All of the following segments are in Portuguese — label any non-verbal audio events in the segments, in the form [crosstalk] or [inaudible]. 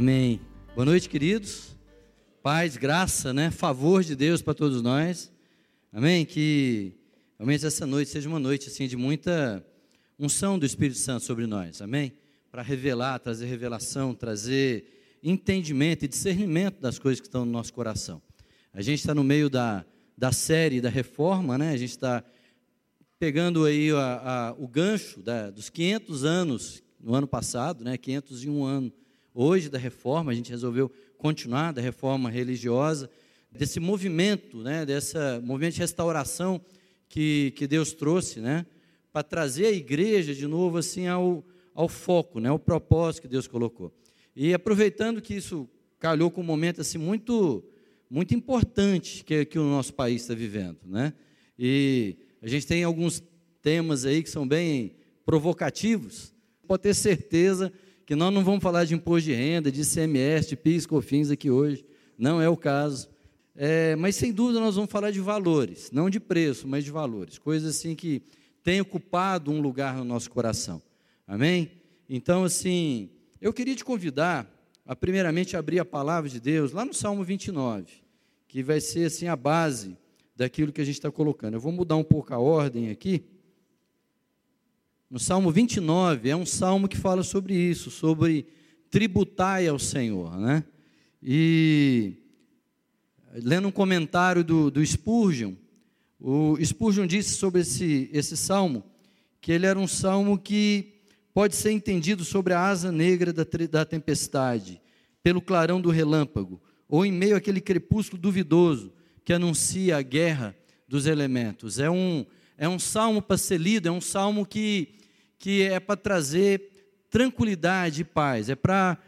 Amém. Boa noite, queridos. Paz, graça, né? Favor de Deus para todos nós. Amém. Que realmente essa noite seja uma noite assim de muita unção do Espírito Santo sobre nós. Amém. Para revelar, trazer revelação, trazer entendimento e discernimento das coisas que estão no nosso coração. A gente está no meio da, da série da reforma, né? A gente está pegando aí a, a, o gancho da, dos 500 anos no ano passado, né? 501 anos hoje da reforma, a gente resolveu continuar da reforma religiosa, desse movimento, né, dessa movimento de restauração que, que Deus trouxe, né, para trazer a igreja de novo assim ao, ao foco, né, ao propósito que Deus colocou. E aproveitando que isso calhou com um momento assim muito muito importante que, que o nosso país está vivendo, né? E a gente tem alguns temas aí que são bem provocativos. Pode ter certeza que nós não vamos falar de imposto de renda, de ICMS, de PIS, COFINS aqui hoje, não é o caso. É, mas sem dúvida nós vamos falar de valores, não de preço, mas de valores, coisas assim que têm ocupado um lugar no nosso coração. Amém? Então, assim, eu queria te convidar a primeiramente abrir a palavra de Deus lá no Salmo 29, que vai ser assim a base daquilo que a gente está colocando. Eu vou mudar um pouco a ordem aqui no Salmo 29, é um salmo que fala sobre isso, sobre tributai ao Senhor, né? E lendo um comentário do, do Spurgeon, o Spurgeon disse sobre esse, esse salmo que ele era um salmo que pode ser entendido sobre a asa negra da, da tempestade, pelo clarão do relâmpago, ou em meio àquele crepúsculo duvidoso que anuncia a guerra dos elementos. É um, é um salmo para ser lido, é um salmo que que é para trazer tranquilidade e paz, é para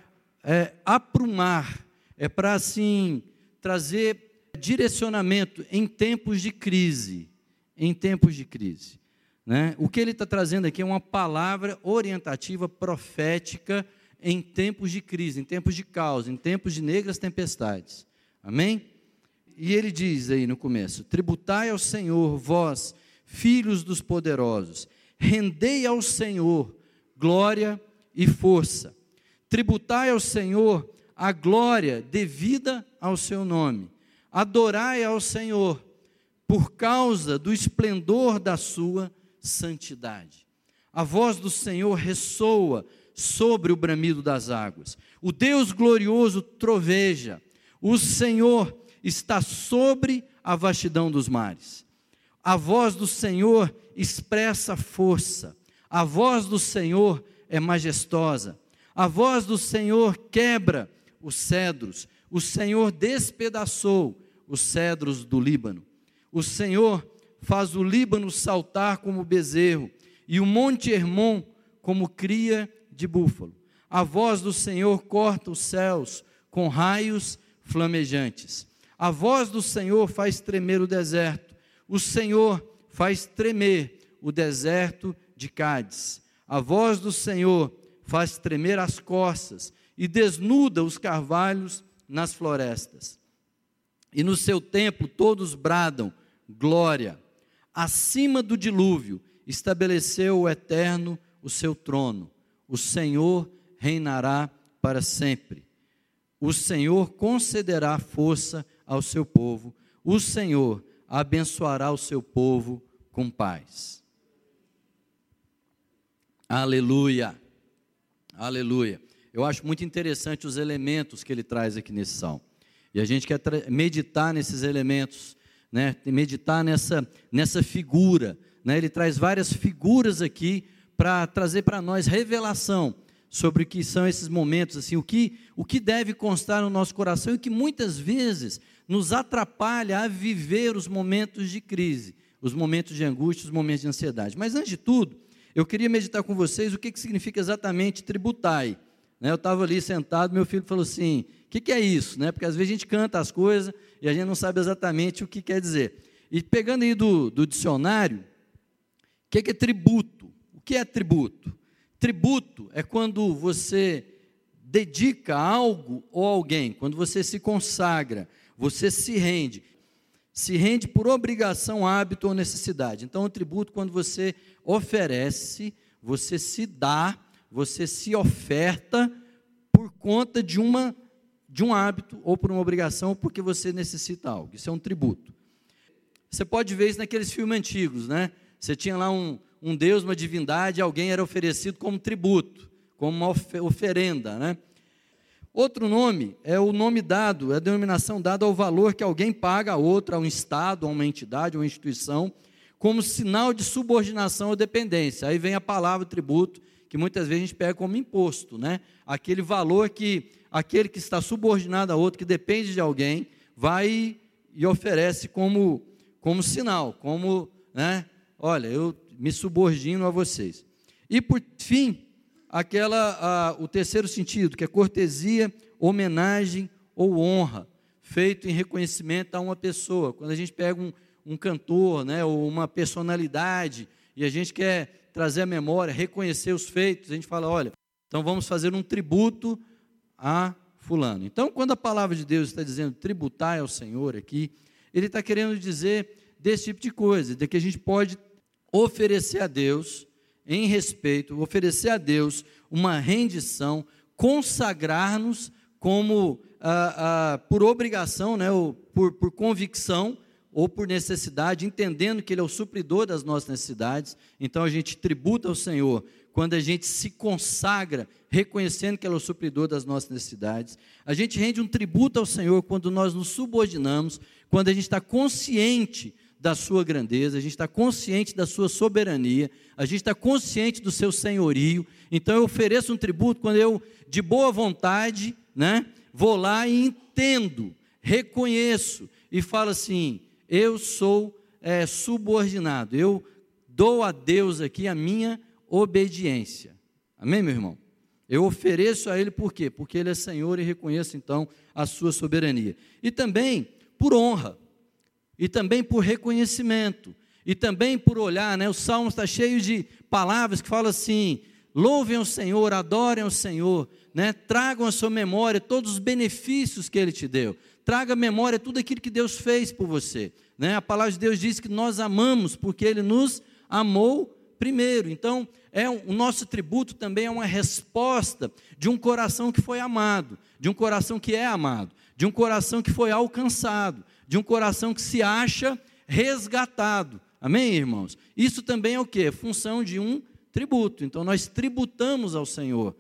é, aprumar, é para assim trazer direcionamento em tempos de crise, em tempos de crise. Né? O que ele está trazendo aqui é uma palavra orientativa profética em tempos de crise, em tempos de caos, em tempos de negras tempestades. Amém? E ele diz aí no começo: Tributai ao Senhor, vós, filhos dos poderosos, Rendei ao Senhor glória e força. Tributai ao Senhor a glória devida ao seu nome. Adorai ao Senhor por causa do esplendor da sua santidade. A voz do Senhor ressoa sobre o bramido das águas. O Deus glorioso troveja. O Senhor está sobre a vastidão dos mares. A voz do Senhor expressa força. A voz do Senhor é majestosa. A voz do Senhor quebra os cedros. O Senhor despedaçou os cedros do Líbano. O Senhor faz o Líbano saltar como bezerro e o monte Hermon como cria de búfalo. A voz do Senhor corta os céus com raios flamejantes. A voz do Senhor faz tremer o deserto. O Senhor faz tremer o deserto de Cádiz. A voz do Senhor faz tremer as costas e desnuda os carvalhos nas florestas. E no seu templo todos bradam glória. Acima do dilúvio estabeleceu o eterno o seu trono. O Senhor reinará para sempre. O Senhor concederá força ao seu povo. O Senhor abençoará o seu povo com paz. Aleluia. Aleluia. Eu acho muito interessante os elementos que ele traz aqui nesse salmo. E a gente quer meditar nesses elementos, né? meditar nessa, nessa figura. Né? Ele traz várias figuras aqui para trazer para nós revelação sobre o que são esses momentos, assim, o que, o que deve constar no nosso coração e que muitas vezes nos atrapalha a viver os momentos de crise, os momentos de angústia, os momentos de ansiedade. Mas antes de tudo, eu queria meditar com vocês o que, que significa exatamente tributai. Né, eu estava ali sentado, meu filho falou assim: o que, que é isso? Né, porque às vezes a gente canta as coisas e a gente não sabe exatamente o que quer dizer. E pegando aí do, do dicionário, o que, que é tributo? O que é tributo? Tributo é quando você dedica algo ou alguém, quando você se consagra, você se rende. Se rende por obrigação, hábito ou necessidade. Então, o tributo, quando você oferece, você se dá, você se oferta por conta de uma de um hábito ou por uma obrigação ou porque você necessita algo. Isso é um tributo. Você pode ver isso naqueles filmes antigos, né? Você tinha lá um, um deus, uma divindade, alguém era oferecido como tributo, como uma oferenda, né? Outro nome é o nome dado, é a denominação dada ao valor que alguém paga a outro, a um Estado, a uma entidade, a uma instituição, como sinal de subordinação ou dependência. Aí vem a palavra tributo, que muitas vezes a gente pega como imposto, né? Aquele valor que aquele que está subordinado a outro, que depende de alguém, vai e oferece como, como sinal, como, né? Olha, eu me subordino a vocês. E por fim, aquela, a, o terceiro sentido, que é cortesia, homenagem ou honra, feito em reconhecimento a uma pessoa. Quando a gente pega um, um cantor, né, ou uma personalidade, e a gente quer trazer a memória, reconhecer os feitos, a gente fala, olha, então vamos fazer um tributo a fulano. Então, quando a palavra de Deus está dizendo tributar ao Senhor aqui, ele está querendo dizer desse tipo de coisa, de que a gente pode oferecer a Deus em respeito, oferecer a Deus uma rendição, consagrar-nos como ah, ah, por obrigação, né, ou por, por convicção ou por necessidade, entendendo que Ele é o supridor das nossas necessidades. Então a gente tributa ao Senhor quando a gente se consagra, reconhecendo que Ele é o supridor das nossas necessidades. A gente rende um tributo ao Senhor quando nós nos subordinamos, quando a gente está consciente da sua grandeza, a gente está consciente da sua soberania, a gente está consciente do seu senhorio. Então eu ofereço um tributo quando eu, de boa vontade, né, vou lá e entendo, reconheço e falo assim: eu sou é, subordinado, eu dou a Deus aqui a minha obediência. Amém, meu irmão? Eu ofereço a Ele por quê? Porque Ele é Senhor e reconheço então a sua soberania. E também por honra e também por reconhecimento, e também por olhar, né? O Salmo está cheio de palavras que falam assim: louvem o Senhor, adorem o Senhor, né? Tragam a sua memória todos os benefícios que Ele te deu. Traga à memória tudo aquilo que Deus fez por você, né? A palavra de Deus diz que nós amamos porque Ele nos amou primeiro. Então, é o nosso tributo também é uma resposta de um coração que foi amado, de um coração que é amado, de um coração que foi alcançado, de um coração que se acha resgatado. Amém, irmãos? Isso também é o que? Função de um tributo. Então nós tributamos ao Senhor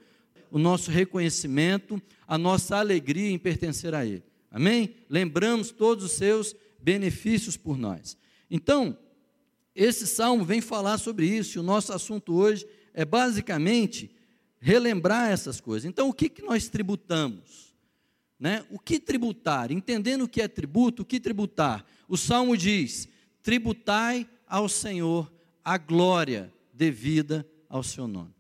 o nosso reconhecimento, a nossa alegria em pertencer a Ele. Amém? Lembramos todos os seus benefícios por nós. Então, esse salmo vem falar sobre isso, e o nosso assunto hoje é basicamente relembrar essas coisas. Então, o que, que nós tributamos? Né? O que tributar? Entendendo o que é tributo, o que tributar? O salmo diz: tributai ao Senhor a glória devida ao seu nome.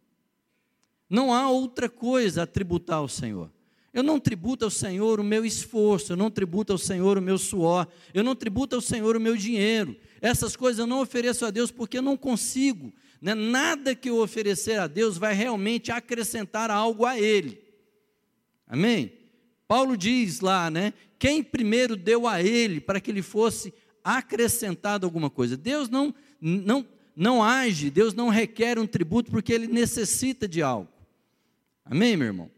Não há outra coisa a tributar ao Senhor. Eu não tributo ao Senhor o meu esforço, eu não tributo ao Senhor o meu suor, eu não tributo ao Senhor o meu dinheiro. Essas coisas eu não ofereço a Deus porque eu não consigo. Né? Nada que eu oferecer a Deus vai realmente acrescentar algo a Ele. Amém? Paulo diz lá, né? Quem primeiro deu a ele para que ele fosse acrescentado alguma coisa? Deus não, não, não age, Deus não requer um tributo porque ele necessita de algo. Amém, meu irmão?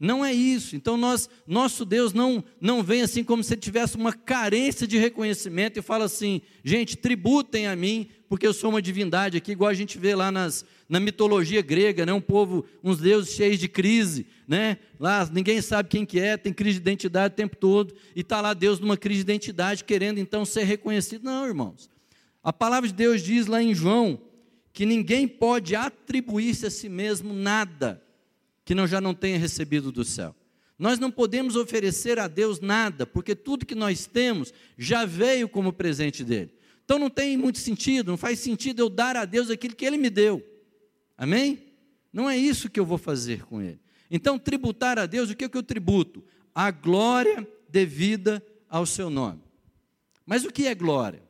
Não é isso. Então nós, nosso Deus não não vem assim como se tivesse uma carência de reconhecimento e fala assim, gente, tributem a mim, porque eu sou uma divindade aqui, igual a gente vê lá nas, na mitologia grega, né? um povo, uns deuses cheios de crise, né? Lá ninguém sabe quem que é, tem crise de identidade o tempo todo, e está lá Deus numa crise de identidade, querendo então ser reconhecido. Não, irmãos. A palavra de Deus diz lá em João que ninguém pode atribuir-se a si mesmo nada que não já não tenha recebido do céu. Nós não podemos oferecer a Deus nada, porque tudo que nós temos já veio como presente dele. Então não tem muito sentido, não faz sentido eu dar a Deus aquilo que ele me deu. Amém? Não é isso que eu vou fazer com ele. Então, tributar a Deus, o que, é que eu tributo? A glória devida ao seu nome. Mas o que é glória?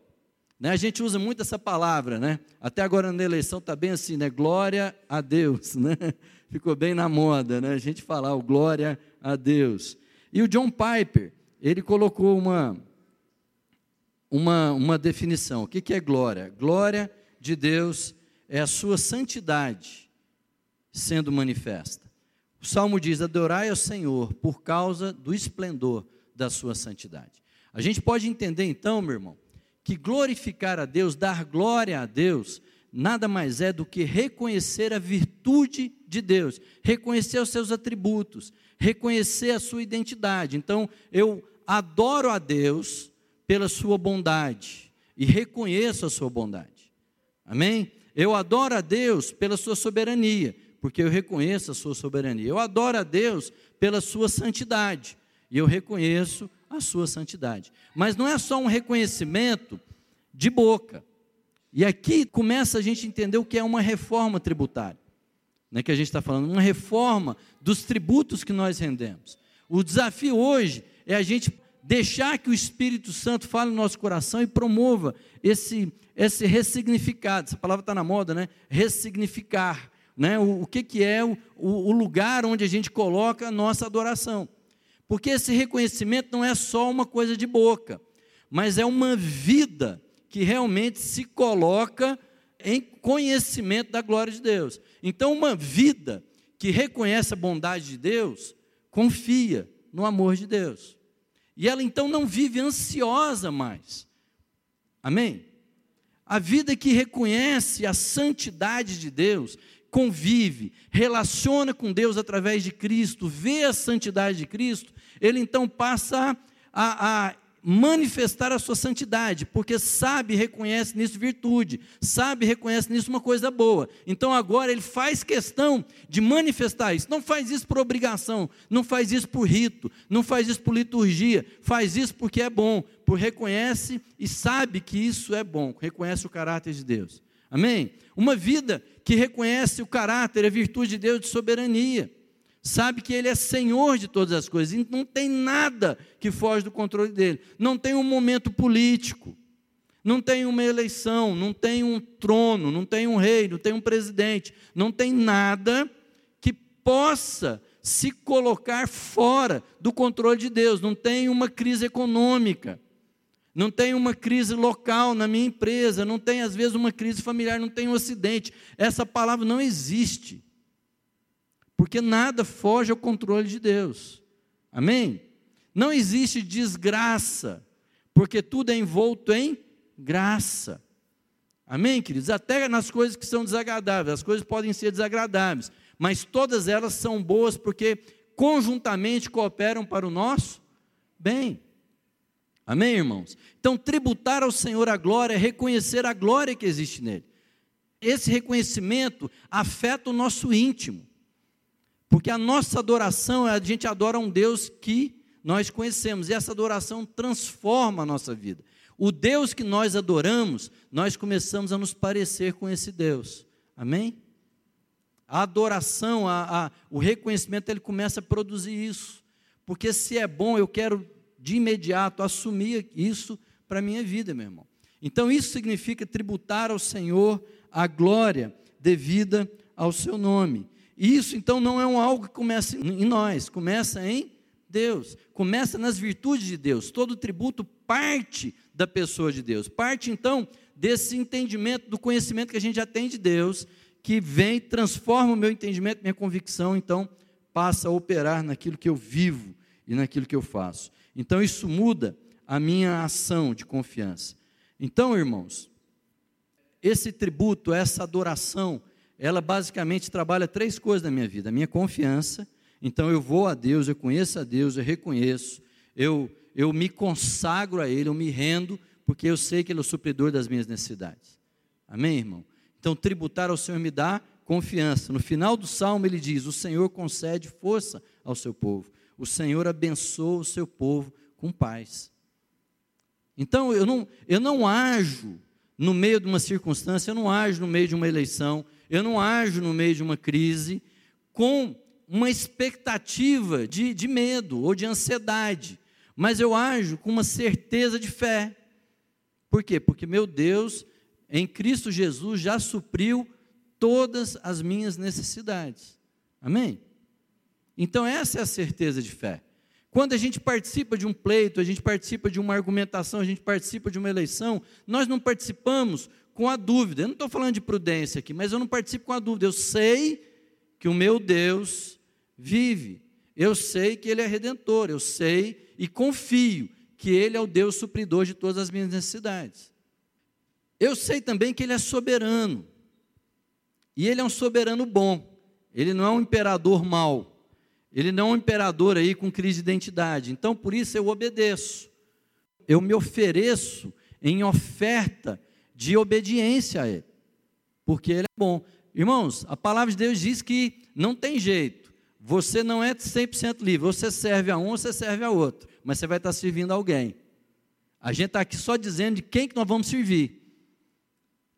Né? A gente usa muito essa palavra, né? Até agora na eleição está bem assim, né? Glória a Deus, né? [laughs] Ficou bem na moda, né? A gente falar o glória a Deus. E o John Piper, ele colocou uma, uma, uma definição. O que, que é glória? Glória de Deus é a sua santidade sendo manifesta. O salmo diz: Adorai ao Senhor por causa do esplendor da sua santidade. A gente pode entender então, meu irmão, que glorificar a Deus, dar glória a Deus, nada mais é do que reconhecer a virtude de Deus, reconhecer os seus atributos, reconhecer a sua identidade. Então, eu adoro a Deus pela sua bondade e reconheço a sua bondade. Amém? Eu adoro a Deus pela sua soberania, porque eu reconheço a sua soberania. Eu adoro a Deus pela sua santidade, e eu reconheço a sua santidade. Mas não é só um reconhecimento de boca. E aqui começa a gente entender o que é uma reforma tributária. Né, que a gente está falando, uma reforma dos tributos que nós rendemos. O desafio hoje é a gente deixar que o Espírito Santo fale no nosso coração e promova esse, esse ressignificado. Essa palavra está na moda, né? Ressignificar. Né? O, o que, que é o, o lugar onde a gente coloca a nossa adoração. Porque esse reconhecimento não é só uma coisa de boca, mas é uma vida que realmente se coloca em conhecimento da glória de Deus. Então, uma vida que reconhece a bondade de Deus, confia no amor de Deus. E ela então não vive ansiosa mais. Amém? A vida que reconhece a santidade de Deus, convive, relaciona com Deus através de Cristo, vê a santidade de Cristo, ele então passa a, a manifestar a sua santidade, porque sabe e reconhece nisso virtude, sabe e reconhece nisso uma coisa boa. Então agora ele faz questão de manifestar isso. Não faz isso por obrigação, não faz isso por rito, não faz isso por liturgia, faz isso porque é bom, por reconhece e sabe que isso é bom, reconhece o caráter de Deus. Amém? Uma vida que reconhece o caráter, a virtude de Deus de soberania. Sabe que Ele é Senhor de todas as coisas, e não tem nada que foge do controle dele. Não tem um momento político, não tem uma eleição, não tem um trono, não tem um rei, não tem um presidente, não tem nada que possa se colocar fora do controle de Deus. Não tem uma crise econômica, não tem uma crise local na minha empresa, não tem às vezes uma crise familiar, não tem um acidente. Essa palavra não existe porque nada foge ao controle de Deus. Amém? Não existe desgraça, porque tudo é envolto em graça. Amém, queridos? Até nas coisas que são desagradáveis, as coisas podem ser desagradáveis, mas todas elas são boas porque conjuntamente cooperam para o nosso bem. Amém, irmãos? Então, tributar ao Senhor a glória é reconhecer a glória que existe nele. Esse reconhecimento afeta o nosso íntimo. Porque a nossa adoração, a gente adora um Deus que nós conhecemos, e essa adoração transforma a nossa vida. O Deus que nós adoramos, nós começamos a nos parecer com esse Deus. Amém? A adoração, a, a, o reconhecimento, ele começa a produzir isso. Porque se é bom, eu quero de imediato assumir isso para a minha vida, meu irmão. Então, isso significa tributar ao Senhor a glória devida ao seu nome. Isso então não é um algo que começa em nós, começa em Deus, começa nas virtudes de Deus. Todo tributo parte da pessoa de Deus, parte então desse entendimento, do conhecimento que a gente já tem de Deus, que vem, transforma o meu entendimento, minha convicção, então passa a operar naquilo que eu vivo e naquilo que eu faço. Então isso muda a minha ação de confiança. Então, irmãos, esse tributo, essa adoração, ela basicamente trabalha três coisas na minha vida: a minha confiança. Então eu vou a Deus, eu conheço a Deus, eu reconheço, eu, eu me consagro a Ele, eu me rendo, porque eu sei que Ele é o supridor das minhas necessidades. Amém, irmão? Então, tributar ao Senhor me dá confiança. No final do salmo, ele diz: O Senhor concede força ao seu povo, o Senhor abençoa o seu povo com paz. Então, eu não, eu não ajo no meio de uma circunstância, eu não ajo no meio de uma eleição, eu não ajo no meio de uma crise com uma expectativa de, de medo ou de ansiedade, mas eu ajo com uma certeza de fé. Por quê? Porque meu Deus, em Cristo Jesus, já supriu todas as minhas necessidades. Amém? Então, essa é a certeza de fé. Quando a gente participa de um pleito, a gente participa de uma argumentação, a gente participa de uma eleição, nós não participamos com a dúvida. Eu não estou falando de prudência aqui, mas eu não participo com a dúvida. Eu sei que o meu Deus vive. Eu sei que Ele é redentor, eu sei e confio que Ele é o Deus supridor de todas as minhas necessidades. Eu sei também que Ele é soberano, e Ele é um soberano bom, Ele não é um imperador mau, Ele não é um imperador aí com crise de identidade, então por isso eu obedeço, eu me ofereço em oferta de obediência a Ele, porque Ele é bom. Irmãos, a palavra de Deus diz que não tem jeito, você não é 100% livre, você serve a um, você serve a outro, mas você vai estar servindo a alguém. A gente está aqui só dizendo de quem que nós vamos servir.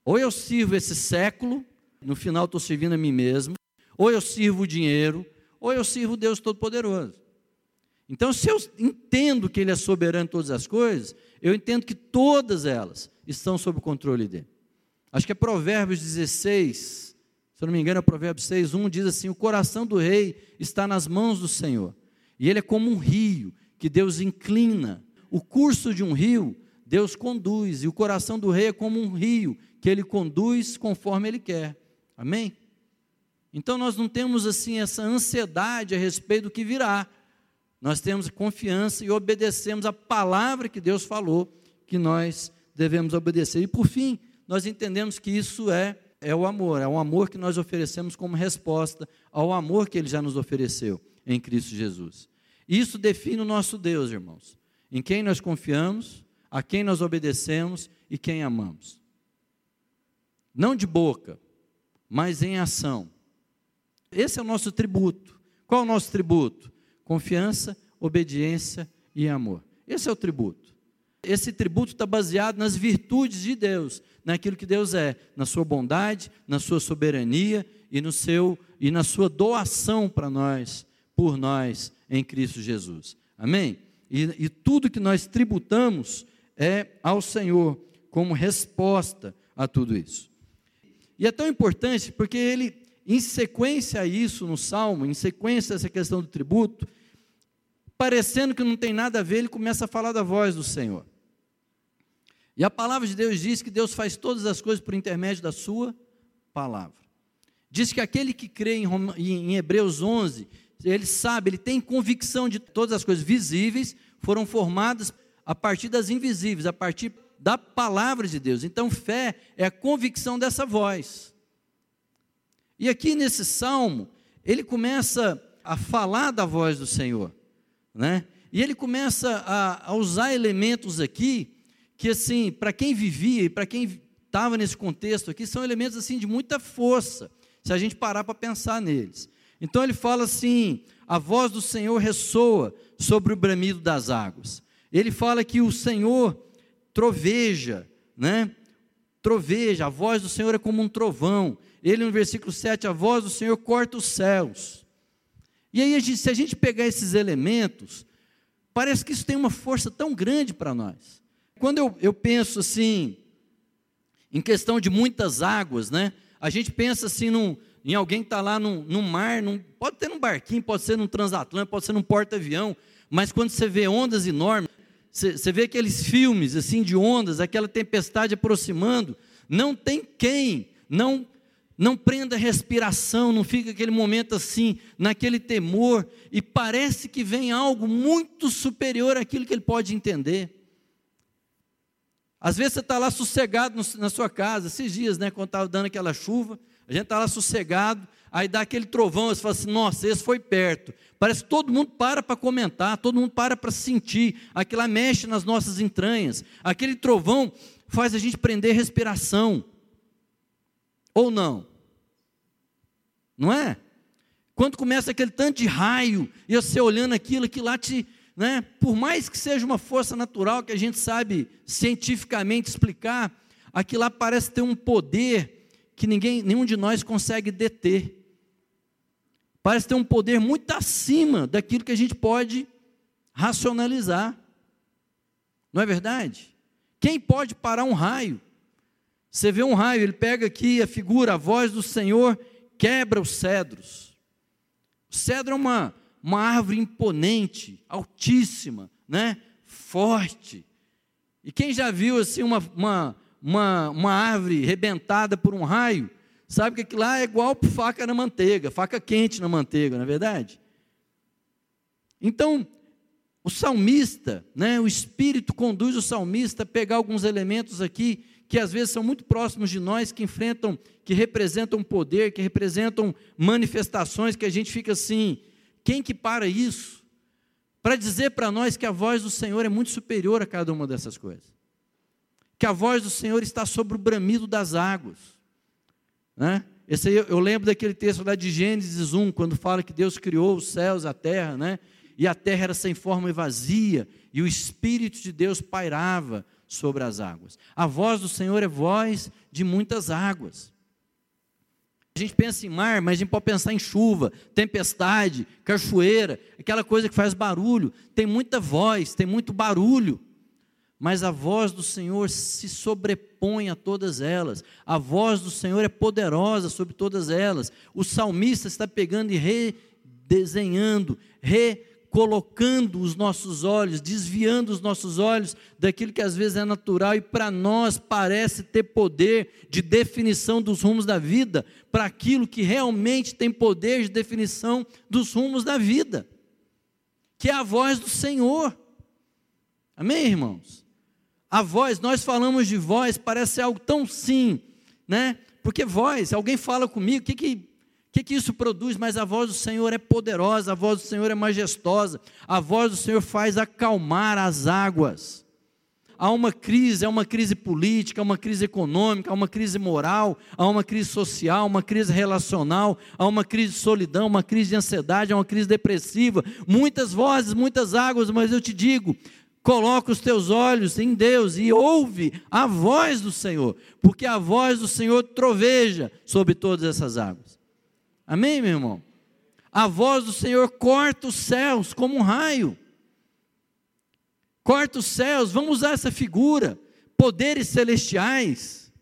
Ou eu sirvo esse século, no final estou servindo a mim mesmo, ou eu sirvo o dinheiro, ou eu sirvo Deus Todo-Poderoso. Então, se eu entendo que Ele é soberano em todas as coisas, eu entendo que todas elas estão sob o controle dele. Acho que é Provérbios 16, se eu não me engano, é Provérbios 6, 1 diz assim: O coração do rei está nas mãos do Senhor, e ele é como um rio que Deus inclina. O curso de um rio, Deus conduz, e o coração do rei é como um rio que ele conduz conforme ele quer. Amém? Então nós não temos assim essa ansiedade a respeito do que virá. Nós temos confiança e obedecemos a palavra que Deus falou que nós devemos obedecer. E por fim, nós entendemos que isso é, é o amor, é o amor que nós oferecemos como resposta ao amor que Ele já nos ofereceu em Cristo Jesus. Isso define o nosso Deus, irmãos. Em quem nós confiamos, a quem nós obedecemos e quem amamos. Não de boca, mas em ação. Esse é o nosso tributo. Qual é o nosso tributo? Confiança, obediência e amor. Esse é o tributo esse tributo está baseado nas virtudes de Deus, naquilo que Deus é, na sua bondade, na sua soberania e no seu e na sua doação para nós, por nós em Cristo Jesus. Amém? E, e tudo que nós tributamos é ao Senhor como resposta a tudo isso. E é tão importante porque ele, em sequência a isso no Salmo, em sequência a essa questão do tributo, parecendo que não tem nada a ver, ele começa a falar da voz do Senhor. E a palavra de Deus diz que Deus faz todas as coisas por intermédio da sua palavra. Diz que aquele que crê em, em Hebreus 11, ele sabe, ele tem convicção de todas as coisas visíveis foram formadas a partir das invisíveis, a partir da palavra de Deus. Então, fé é a convicção dessa voz. E aqui nesse salmo, ele começa a falar da voz do Senhor, né? E ele começa a, a usar elementos aqui que assim, para quem vivia e para quem estava nesse contexto aqui, são elementos assim de muita força, se a gente parar para pensar neles. Então ele fala assim: a voz do Senhor ressoa sobre o bramido das águas. Ele fala que o Senhor troveja, né? Troveja, a voz do Senhor é como um trovão. Ele no versículo 7, a voz do Senhor corta os céus. E aí, se a gente pegar esses elementos, parece que isso tem uma força tão grande para nós. Quando eu, eu penso assim, em questão de muitas águas, né? A gente pensa assim num, em alguém que está lá no, no mar, num, pode ter num barquinho, pode ser num transatlântico, pode ser num porta-avião, mas quando você vê ondas enormes, você, você vê aqueles filmes assim de ondas, aquela tempestade aproximando, não tem quem não não prenda a respiração, não fica aquele momento assim, naquele temor, e parece que vem algo muito superior àquilo que ele pode entender. Às vezes você está lá sossegado na sua casa, esses dias, né, quando estava dando aquela chuva, a gente está lá sossegado, aí dá aquele trovão, você fala assim, nossa, esse foi perto. Parece que todo mundo para para comentar, todo mundo para para sentir, aquilo mexe nas nossas entranhas. Aquele trovão faz a gente prender respiração. Ou não? Não é? Quando começa aquele tanto de raio, e você olhando aquilo, aquilo lá te, né? por mais que seja uma força natural que a gente sabe cientificamente explicar, aquilo lá parece ter um poder que ninguém, nenhum de nós consegue deter. Parece ter um poder muito acima daquilo que a gente pode racionalizar. Não é verdade? Quem pode parar um raio? Você vê um raio, ele pega aqui a figura, a voz do Senhor quebra os cedros. O cedro é uma, uma árvore imponente, altíssima, né? forte. E quem já viu assim uma, uma, uma, uma árvore rebentada por um raio, sabe que aquilo lá é igual faca na manteiga, faca quente na manteiga, não é verdade? Então, o salmista, né, o Espírito conduz o salmista a pegar alguns elementos aqui que às vezes são muito próximos de nós, que enfrentam, que representam poder, que representam manifestações que a gente fica assim, quem que para isso? Para dizer para nós que a voz do Senhor é muito superior a cada uma dessas coisas. Que a voz do Senhor está sobre o bramido das águas. Né? Esse aí, eu lembro daquele texto lá de Gênesis 1, quando fala que Deus criou os céus, a terra, né? e a terra era sem forma e vazia, e o Espírito de Deus pairava sobre as águas. A voz do Senhor é voz de muitas águas. A gente pensa em mar, mas a gente pode pensar em chuva, tempestade, cachoeira, aquela coisa que faz barulho. Tem muita voz, tem muito barulho, mas a voz do Senhor se sobrepõe a todas elas. A voz do Senhor é poderosa sobre todas elas. O salmista está pegando e redesenhando, re colocando os nossos olhos, desviando os nossos olhos daquilo que às vezes é natural e para nós parece ter poder de definição dos rumos da vida, para aquilo que realmente tem poder de definição dos rumos da vida, que é a voz do Senhor. Amém, irmãos? A voz, nós falamos de voz, parece algo tão sim, né? Porque voz, alguém fala comigo, o que, que que, que isso produz? Mas a voz do Senhor é poderosa, a voz do Senhor é majestosa, a voz do Senhor faz acalmar as águas. Há uma crise, há uma crise política, há uma crise econômica, há uma crise moral, há uma crise social, uma crise relacional, há uma crise de solidão, uma crise de ansiedade, há uma crise depressiva. Muitas vozes, muitas águas, mas eu te digo, coloca os teus olhos em Deus e ouve a voz do Senhor, porque a voz do Senhor troveja sobre todas essas águas. Amém, meu irmão? A voz do Senhor corta os céus como um raio. Corta os céus, vamos usar essa figura. Poderes celestiais,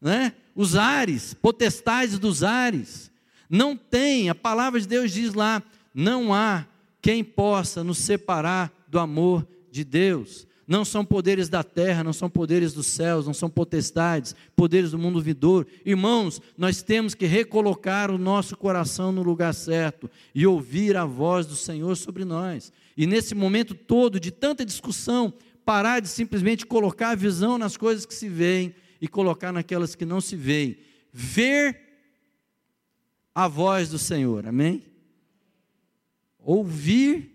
né? os ares, potestades dos ares. Não tem, a palavra de Deus diz lá: não há quem possa nos separar do amor de Deus não são poderes da terra, não são poderes dos céus, não são potestades, poderes do mundo vindouro. Irmãos, nós temos que recolocar o nosso coração no lugar certo e ouvir a voz do Senhor sobre nós. E nesse momento todo de tanta discussão, parar de simplesmente colocar a visão nas coisas que se veem e colocar naquelas que não se veem. Ver a voz do Senhor, amém? Ouvir,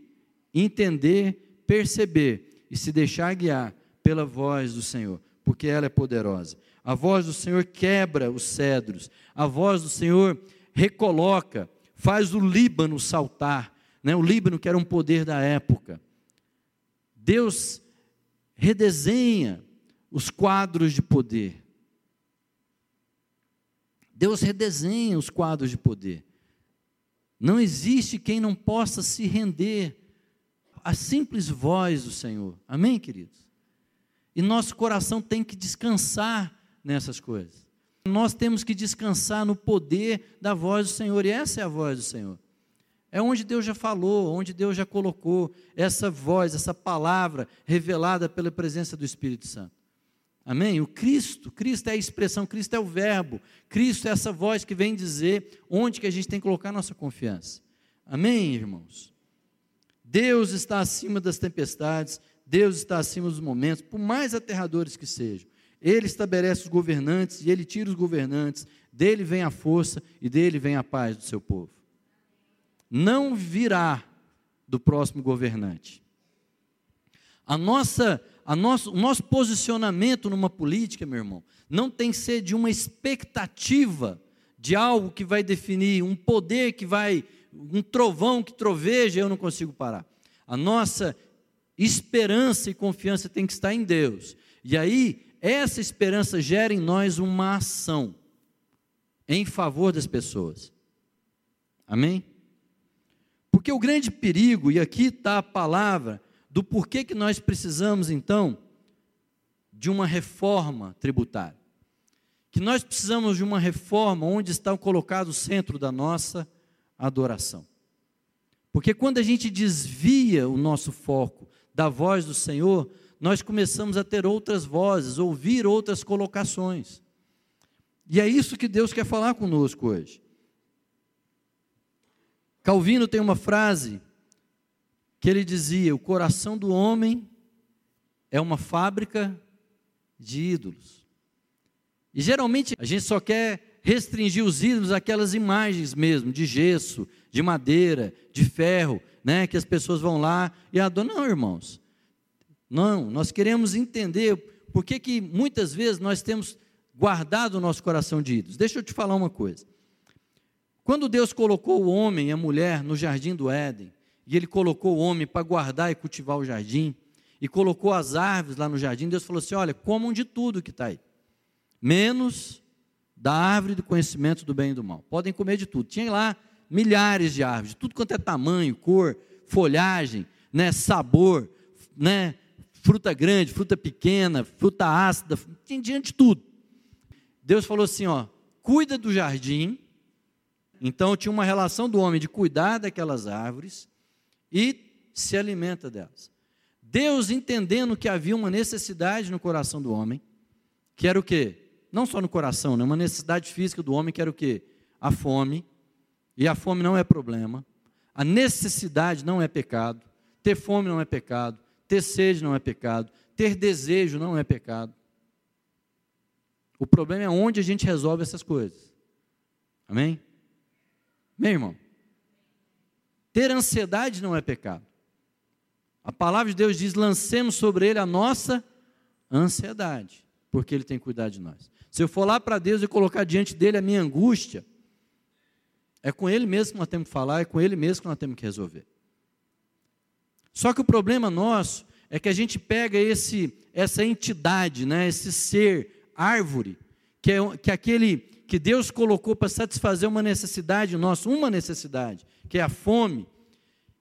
entender, perceber e se deixar guiar pela voz do Senhor, porque ela é poderosa. A voz do Senhor quebra os cedros, a voz do Senhor recoloca, faz o Líbano saltar, né? o Líbano que era um poder da época. Deus redesenha os quadros de poder. Deus redesenha os quadros de poder. Não existe quem não possa se render a simples voz do Senhor. Amém, queridos? E nosso coração tem que descansar nessas coisas. Nós temos que descansar no poder da voz do Senhor, e essa é a voz do Senhor. É onde Deus já falou, onde Deus já colocou essa voz, essa palavra revelada pela presença do Espírito Santo. Amém? O Cristo, Cristo é a expressão, Cristo é o verbo, Cristo é essa voz que vem dizer onde que a gente tem que colocar nossa confiança. Amém, irmãos? Deus está acima das tempestades, Deus está acima dos momentos, por mais aterradores que sejam. Ele estabelece os governantes e ele tira os governantes, dele vem a força e dele vem a paz do seu povo. Não virá do próximo governante. A nossa, a nosso, o nosso posicionamento numa política, meu irmão, não tem que ser de uma expectativa de algo que vai definir, um poder que vai um trovão que troveja, eu não consigo parar. A nossa esperança e confiança tem que estar em Deus. E aí, essa esperança gera em nós uma ação em favor das pessoas. Amém? Porque o grande perigo, e aqui está a palavra, do porquê que nós precisamos, então, de uma reforma tributária. Que nós precisamos de uma reforma onde está colocado o centro da nossa adoração. Porque quando a gente desvia o nosso foco da voz do Senhor, nós começamos a ter outras vozes, ouvir outras colocações. E é isso que Deus quer falar conosco hoje. Calvino tem uma frase que ele dizia: o coração do homem é uma fábrica de ídolos. E geralmente a gente só quer restringir os ídolos àquelas imagens mesmo, de gesso, de madeira, de ferro, né, que as pessoas vão lá e adoram. Não, irmãos. Não, nós queremos entender por que, que muitas vezes nós temos guardado o nosso coração de ídolos. Deixa eu te falar uma coisa. Quando Deus colocou o homem e a mulher no jardim do Éden, e ele colocou o homem para guardar e cultivar o jardim, e colocou as árvores lá no jardim, Deus falou assim: olha, comam de tudo que está aí, menos da árvore do conhecimento do bem e do mal. Podem comer de tudo. Tinha lá milhares de árvores, de tudo quanto é tamanho, cor, folhagem, né, sabor, né, fruta grande, fruta pequena, fruta ácida, tinha diante de tudo. Deus falou assim, ó, cuida do jardim. Então tinha uma relação do homem de cuidar daquelas árvores e se alimenta delas. Deus entendendo que havia uma necessidade no coração do homem, que era o quê? Não só no coração, né? uma necessidade física do homem que era o quê? A fome. E a fome não é problema. A necessidade não é pecado. Ter fome não é pecado. Ter sede não é pecado. Ter desejo não é pecado. O problema é onde a gente resolve essas coisas. Amém? Meu irmão, ter ansiedade não é pecado. A palavra de Deus diz: lancemos sobre ele a nossa ansiedade, porque ele tem cuidado de nós. Se eu for lá para Deus e colocar diante dele a minha angústia, é com ele mesmo que nós temos que falar, é com ele mesmo que nós temos que resolver. Só que o problema nosso é que a gente pega esse, essa entidade, né, esse ser, árvore, que é, que é aquele que Deus colocou para satisfazer uma necessidade nossa, uma necessidade, que é a fome.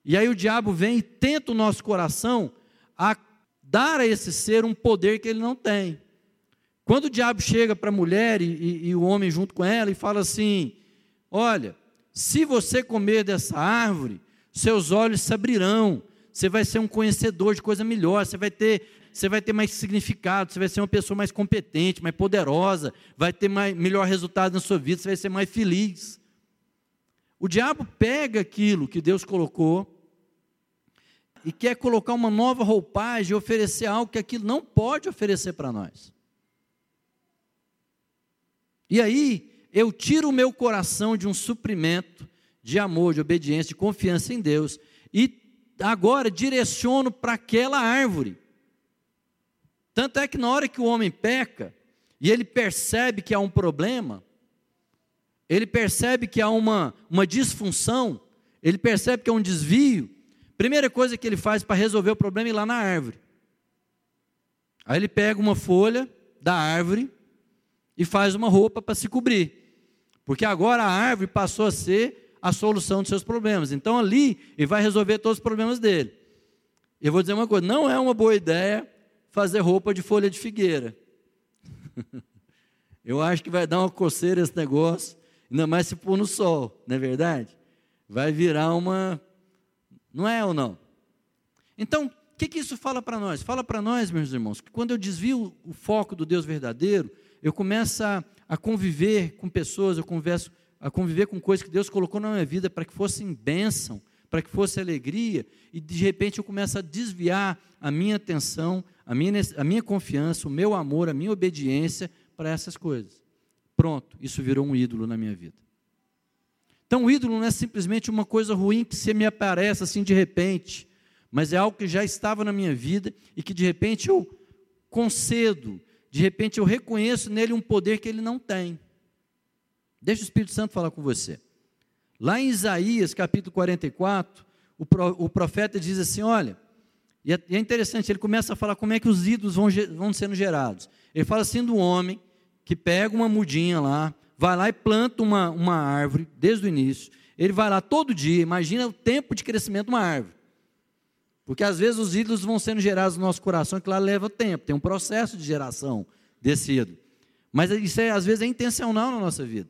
E aí o diabo vem e tenta o nosso coração a dar a esse ser um poder que ele não tem. Quando o diabo chega para a mulher e, e, e o homem junto com ela e fala assim: Olha, se você comer dessa árvore, seus olhos se abrirão, você vai ser um conhecedor de coisa melhor, você vai ter você vai ter mais significado, você vai ser uma pessoa mais competente, mais poderosa, vai ter mais, melhor resultado na sua vida, você vai ser mais feliz. O diabo pega aquilo que Deus colocou e quer colocar uma nova roupagem e oferecer algo que aquilo não pode oferecer para nós. E aí, eu tiro o meu coração de um suprimento de amor, de obediência, de confiança em Deus e agora direciono para aquela árvore. Tanto é que na hora que o homem peca, e ele percebe que há um problema, ele percebe que há uma, uma disfunção, ele percebe que há um desvio, primeira coisa que ele faz para resolver o problema é ir lá na árvore. Aí ele pega uma folha da árvore e faz uma roupa para se cobrir. Porque agora a árvore passou a ser a solução dos seus problemas. Então ali ele vai resolver todos os problemas dele. Eu vou dizer uma coisa: não é uma boa ideia fazer roupa de folha de figueira. [laughs] Eu acho que vai dar uma coceira esse negócio, ainda mais se pôr no sol, não é verdade? Vai virar uma. Não é ou não? Então, o que, que isso fala para nós? Fala para nós, meus irmãos, que quando eu desvio o foco do Deus verdadeiro, eu começo a, a conviver com pessoas, eu converso, a conviver com coisas que Deus colocou na minha vida para que fossem bênção, para que fosse alegria, e de repente eu começo a desviar a minha atenção, a minha, a minha confiança, o meu amor, a minha obediência para essas coisas. Pronto, isso virou um ídolo na minha vida. Então, o ídolo não é simplesmente uma coisa ruim que se me aparece assim de repente, mas é algo que já estava na minha vida e que de repente eu concedo, de repente eu reconheço nele um poder que ele não tem. Deixa o Espírito Santo falar com você. Lá em Isaías, capítulo 44, o, pro, o profeta diz assim: olha, e é, e é, interessante, ele começa a falar como é que os ídolos vão, vão sendo gerados. Ele fala assim do homem que pega uma mudinha lá, vai lá e planta uma, uma árvore desde o início. Ele vai lá todo dia, imagina o tempo de crescimento de uma árvore. Porque às vezes os ídolos vão sendo gerados no nosso coração, que lá leva tempo, tem um processo de geração desse ídolo. Mas isso é, às vezes é intencional na nossa vida.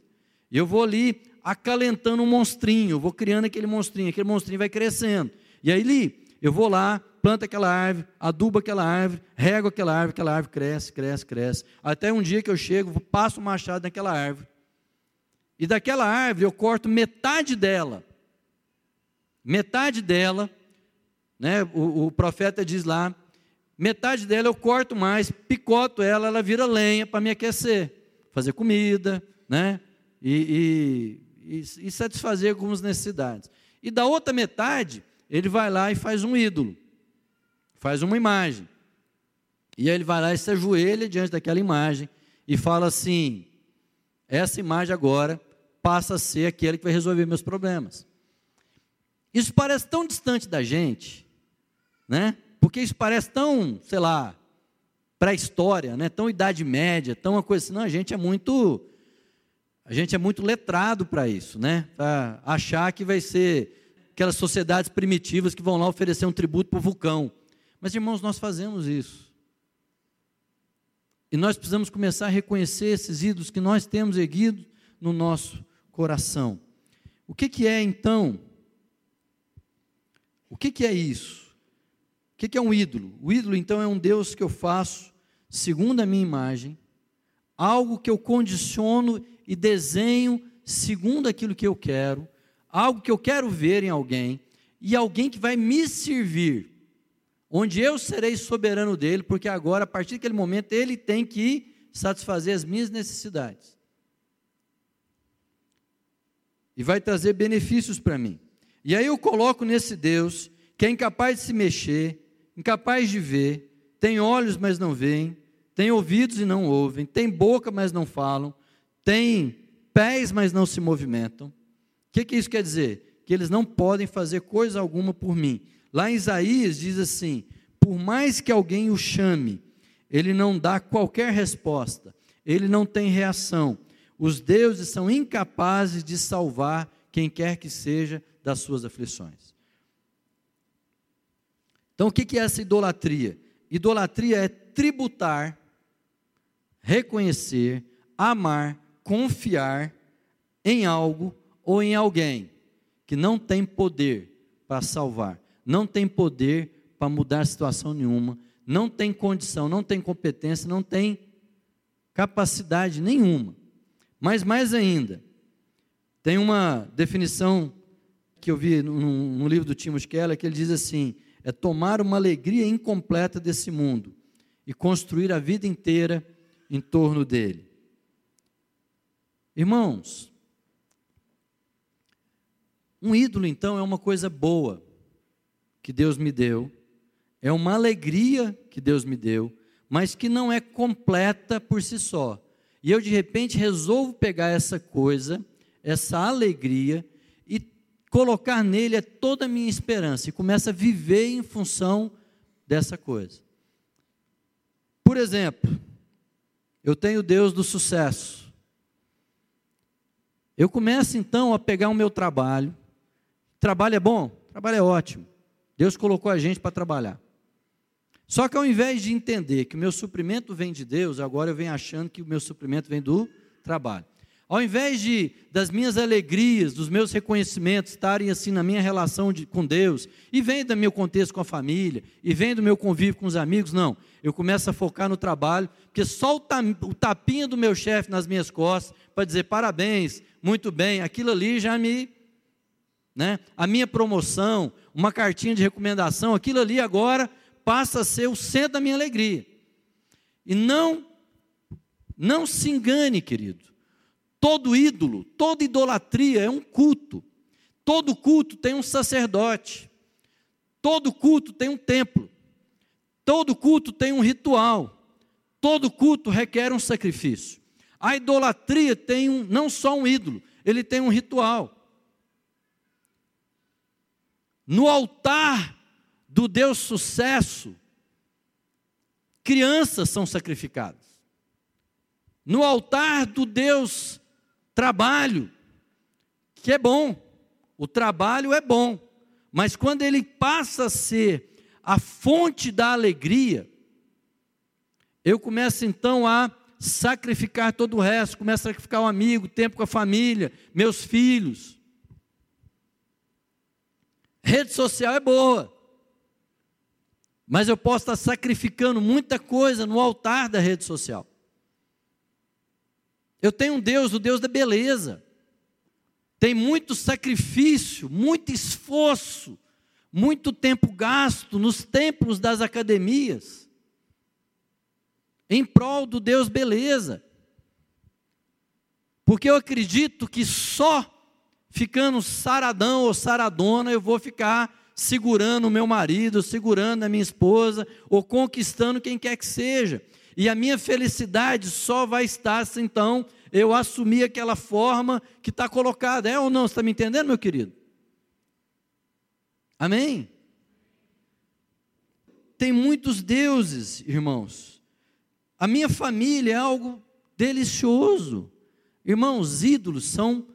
Eu vou ali, acalentando um monstrinho, vou criando aquele monstrinho, aquele monstrinho vai crescendo. E aí, ali, eu vou lá, planto aquela árvore, adubo aquela árvore, rego aquela árvore, aquela árvore cresce, cresce, cresce. Até um dia que eu chego, passo o machado naquela árvore. E daquela árvore eu corto metade dela. Metade dela, né? O, o profeta diz lá: metade dela eu corto mais, picoto ela, ela vira lenha para me aquecer, fazer comida, né? E, e, e, satisfazer algumas necessidades. E da outra metade, ele vai lá e faz um ídolo, faz uma imagem. E aí ele vai lá e se ajoelha diante daquela imagem e fala assim: essa imagem agora passa a ser aquele que vai resolver meus problemas. Isso parece tão distante da gente, né? Porque isso parece tão, sei lá, pré-história, né? Tão idade média, tão uma coisa assim. Não, a gente é muito a gente é muito letrado para isso, né? Para achar que vai ser aquelas sociedades primitivas que vão lá oferecer um tributo para o vulcão. Mas, irmãos, nós fazemos isso. E nós precisamos começar a reconhecer esses ídolos que nós temos erguido no nosso coração. O que, que é então? O que, que é isso? O que, é um ídolo? O ídolo, então, é um Deus que eu faço segundo a minha imagem, algo que eu condiciono e desenho segundo aquilo que eu quero, algo que eu quero ver em alguém, e alguém que vai me servir, onde eu serei soberano dele, porque agora, a partir daquele momento, ele tem que satisfazer as minhas necessidades. E vai trazer benefícios para mim. E aí eu coloco nesse Deus que é incapaz de se mexer, incapaz de ver, tem olhos, mas não veem, tem ouvidos e não ouvem, tem boca, mas não falam, tem pés, mas não se movimentam. O que, que isso quer dizer? Que eles não podem fazer coisa alguma por mim. Lá em Isaías diz assim: por mais que alguém o chame, ele não dá qualquer resposta, ele não tem reação. Os deuses são incapazes de salvar quem quer que seja das suas aflições. Então, o que é essa idolatria? Idolatria é tributar, reconhecer, amar confiar em algo ou em alguém que não tem poder para salvar, não tem poder para mudar situação nenhuma, não tem condição, não tem competência, não tem capacidade nenhuma. Mas mais ainda, tem uma definição que eu vi no, no livro do Timothy Keller que ele diz assim: é tomar uma alegria incompleta desse mundo e construir a vida inteira em torno dele. Irmãos, um ídolo então é uma coisa boa que Deus me deu, é uma alegria que Deus me deu, mas que não é completa por si só. E eu de repente resolvo pegar essa coisa, essa alegria colocar nele toda a minha esperança e começo a viver em função dessa coisa. Por exemplo, eu tenho Deus do sucesso. Eu começo então a pegar o meu trabalho. Trabalho é bom? Trabalho é ótimo. Deus colocou a gente para trabalhar. Só que ao invés de entender que o meu suprimento vem de Deus, agora eu venho achando que o meu suprimento vem do trabalho. Ao invés de das minhas alegrias, dos meus reconhecimentos estarem assim na minha relação de, com Deus, e vem do meu contexto com a família, e vem do meu convívio com os amigos, não. Eu começo a focar no trabalho, porque só o, o tapinha do meu chefe nas minhas costas para dizer parabéns, muito bem, aquilo ali já me. Né, a minha promoção, uma cartinha de recomendação, aquilo ali agora passa a ser o centro da minha alegria. E não, não se engane, querido. Todo ídolo, toda idolatria é um culto. Todo culto tem um sacerdote. Todo culto tem um templo. Todo culto tem um ritual. Todo culto requer um sacrifício. A idolatria tem um, não só um ídolo, ele tem um ritual. No altar do Deus sucesso, crianças são sacrificadas. No altar do Deus trabalho, que é bom, o trabalho é bom, mas quando ele passa a ser a fonte da alegria, eu começo então a sacrificar todo o resto, começo a sacrificar o um amigo, tempo com a família, meus filhos. Rede social é boa, mas eu posso estar sacrificando muita coisa no altar da rede social. Eu tenho um Deus, o Deus da beleza. Tem muito sacrifício, muito esforço, muito tempo gasto nos templos das academias, em prol do Deus beleza. Porque eu acredito que só ficando saradão ou saradona eu vou ficar segurando o meu marido, segurando a minha esposa, ou conquistando quem quer que seja. E a minha felicidade só vai estar se então eu assumir aquela forma que está colocada. É ou não? Você está me entendendo, meu querido? Amém? Tem muitos deuses, irmãos. A minha família é algo delicioso. Irmãos, ídolos são,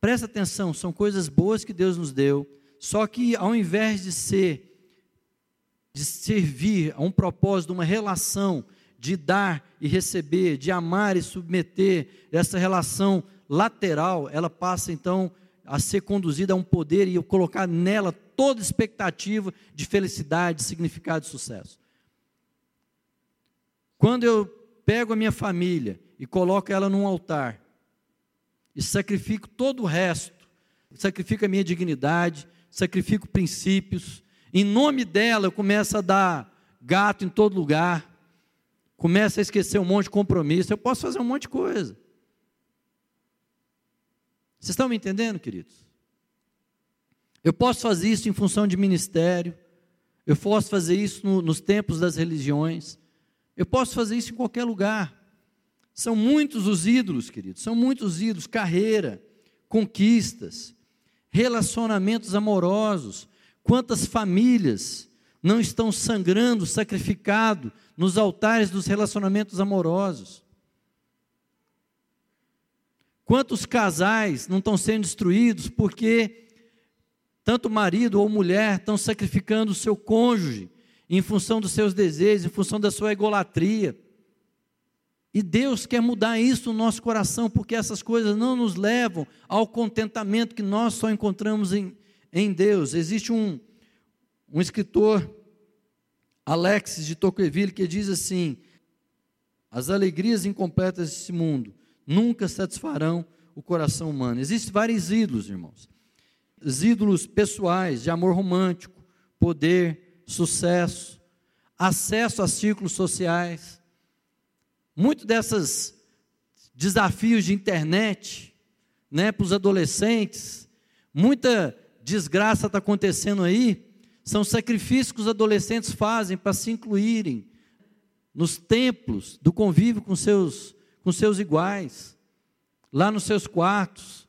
presta atenção, são coisas boas que Deus nos deu. Só que ao invés de ser, de servir a um propósito, uma relação de dar e receber, de amar e submeter, essa relação lateral, ela passa então a ser conduzida a um poder e eu colocar nela toda expectativa de felicidade, significado e sucesso. Quando eu pego a minha família e coloco ela num altar e sacrifico todo o resto, sacrifico a minha dignidade, sacrifico princípios, em nome dela eu começo a dar gato em todo lugar, começa a esquecer um monte de compromisso, eu posso fazer um monte de coisa. Vocês estão me entendendo, queridos? Eu posso fazer isso em função de ministério, eu posso fazer isso no, nos tempos das religiões, eu posso fazer isso em qualquer lugar. São muitos os ídolos, queridos, são muitos ídolos, carreira, conquistas, relacionamentos amorosos. Quantas famílias não estão sangrando, sacrificado nos altares dos relacionamentos amorosos? Quantos casais não estão sendo destruídos porque tanto marido ou mulher estão sacrificando o seu cônjuge em função dos seus desejos, em função da sua egolatria? E Deus quer mudar isso no nosso coração, porque essas coisas não nos levam ao contentamento que nós só encontramos em, em Deus. Existe um, um escritor, Alexis de Tocqueville, que diz assim: as alegrias incompletas desse mundo nunca satisfarão o coração humano. Existem vários ídolos, irmãos. Os ídolos pessoais, de amor romântico, poder, sucesso, acesso a círculos sociais. Muito desses desafios de internet, né, para os adolescentes, muita desgraça está acontecendo aí, são sacrifícios que os adolescentes fazem para se incluírem nos templos do convívio com seus, com seus iguais, lá nos seus quartos,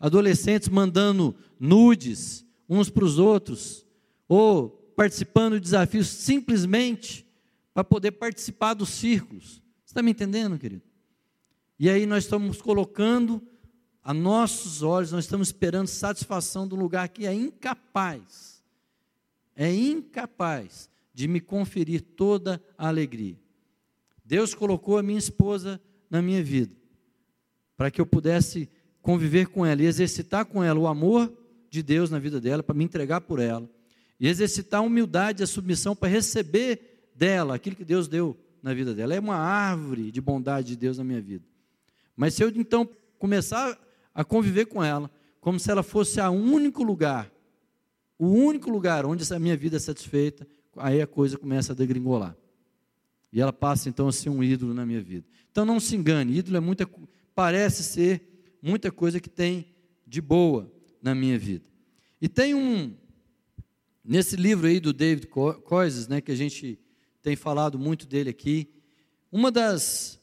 adolescentes mandando nudes uns para os outros, ou participando de desafios simplesmente para poder participar dos círculos. Você está me entendendo, querido? E aí nós estamos colocando a nossos olhos, nós estamos esperando satisfação do lugar que é incapaz é incapaz de me conferir toda a alegria. Deus colocou a minha esposa na minha vida, para que eu pudesse conviver com ela e exercitar com ela o amor de Deus na vida dela, para me entregar por ela, e exercitar a humildade e a submissão para receber dela aquilo que Deus deu na vida dela. É uma árvore de bondade de Deus na minha vida. Mas se eu então começar a conviver com ela, como se ela fosse o único lugar o único lugar onde essa minha vida é satisfeita, aí a coisa começa a degringolar. E ela passa então a ser um ídolo na minha vida. Então não se engane, ídolo é muita, parece ser muita coisa que tem de boa na minha vida. E tem um, nesse livro aí do David Coises, né, que a gente tem falado muito dele aqui, uma das,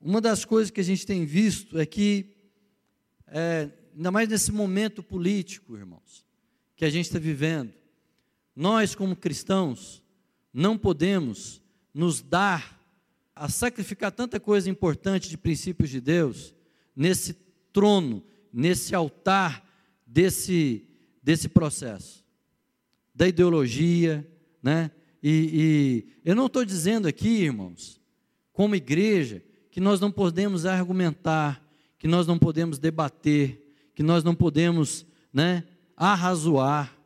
uma das coisas que a gente tem visto é que, é, ainda mais nesse momento político, irmãos, que a gente está vivendo, nós, como cristãos, não podemos nos dar a sacrificar tanta coisa importante de princípios de Deus nesse trono, nesse altar desse, desse processo, da ideologia, né? E, e eu não estou dizendo aqui, irmãos, como igreja, que nós não podemos argumentar, que nós não podemos debater, que nós não podemos, né, arrazoar.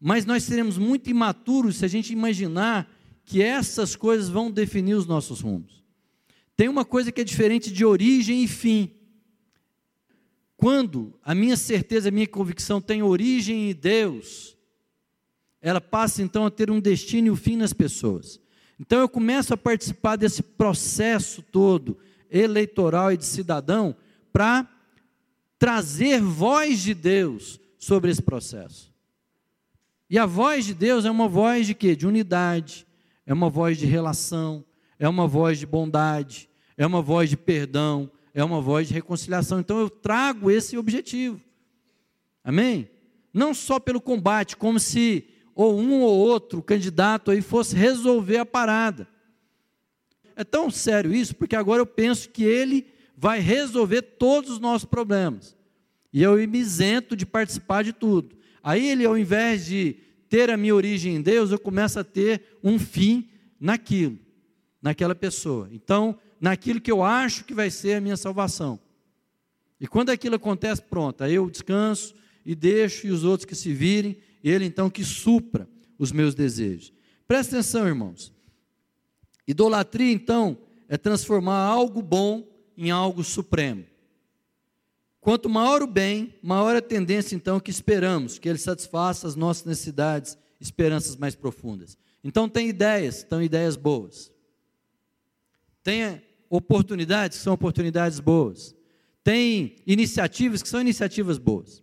Mas nós seremos muito imaturos se a gente imaginar que essas coisas vão definir os nossos rumos. Tem uma coisa que é diferente de origem e fim. Quando a minha certeza, a minha convicção tem origem em Deus, ela passa então a ter um destino e um fim nas pessoas. Então eu começo a participar desse processo todo eleitoral e de cidadão para trazer voz de Deus sobre esse processo. E a voz de Deus é uma voz de quê? De unidade, é uma voz de relação, é uma voz de bondade, é uma voz de perdão, é uma voz de reconciliação. Então eu trago esse objetivo. Amém? Não só pelo combate, como se ou um ou outro candidato aí fosse resolver a parada. É tão sério isso, porque agora eu penso que ele vai resolver todos os nossos problemas. E eu me isento de participar de tudo. Aí ele, ao invés de ter a minha origem em Deus, eu começo a ter um fim naquilo, naquela pessoa. Então, naquilo que eu acho que vai ser a minha salvação. E quando aquilo acontece, pronto, aí eu descanso e deixo e os outros que se virem, ele então que supra os meus desejos. Presta atenção, irmãos. Idolatria, então, é transformar algo bom em algo supremo. Quanto maior o bem, maior a tendência então que esperamos que ele satisfaça as nossas necessidades, esperanças mais profundas. Então tem ideias, são ideias boas. Tem oportunidades que são oportunidades boas. Tem iniciativas que são iniciativas boas.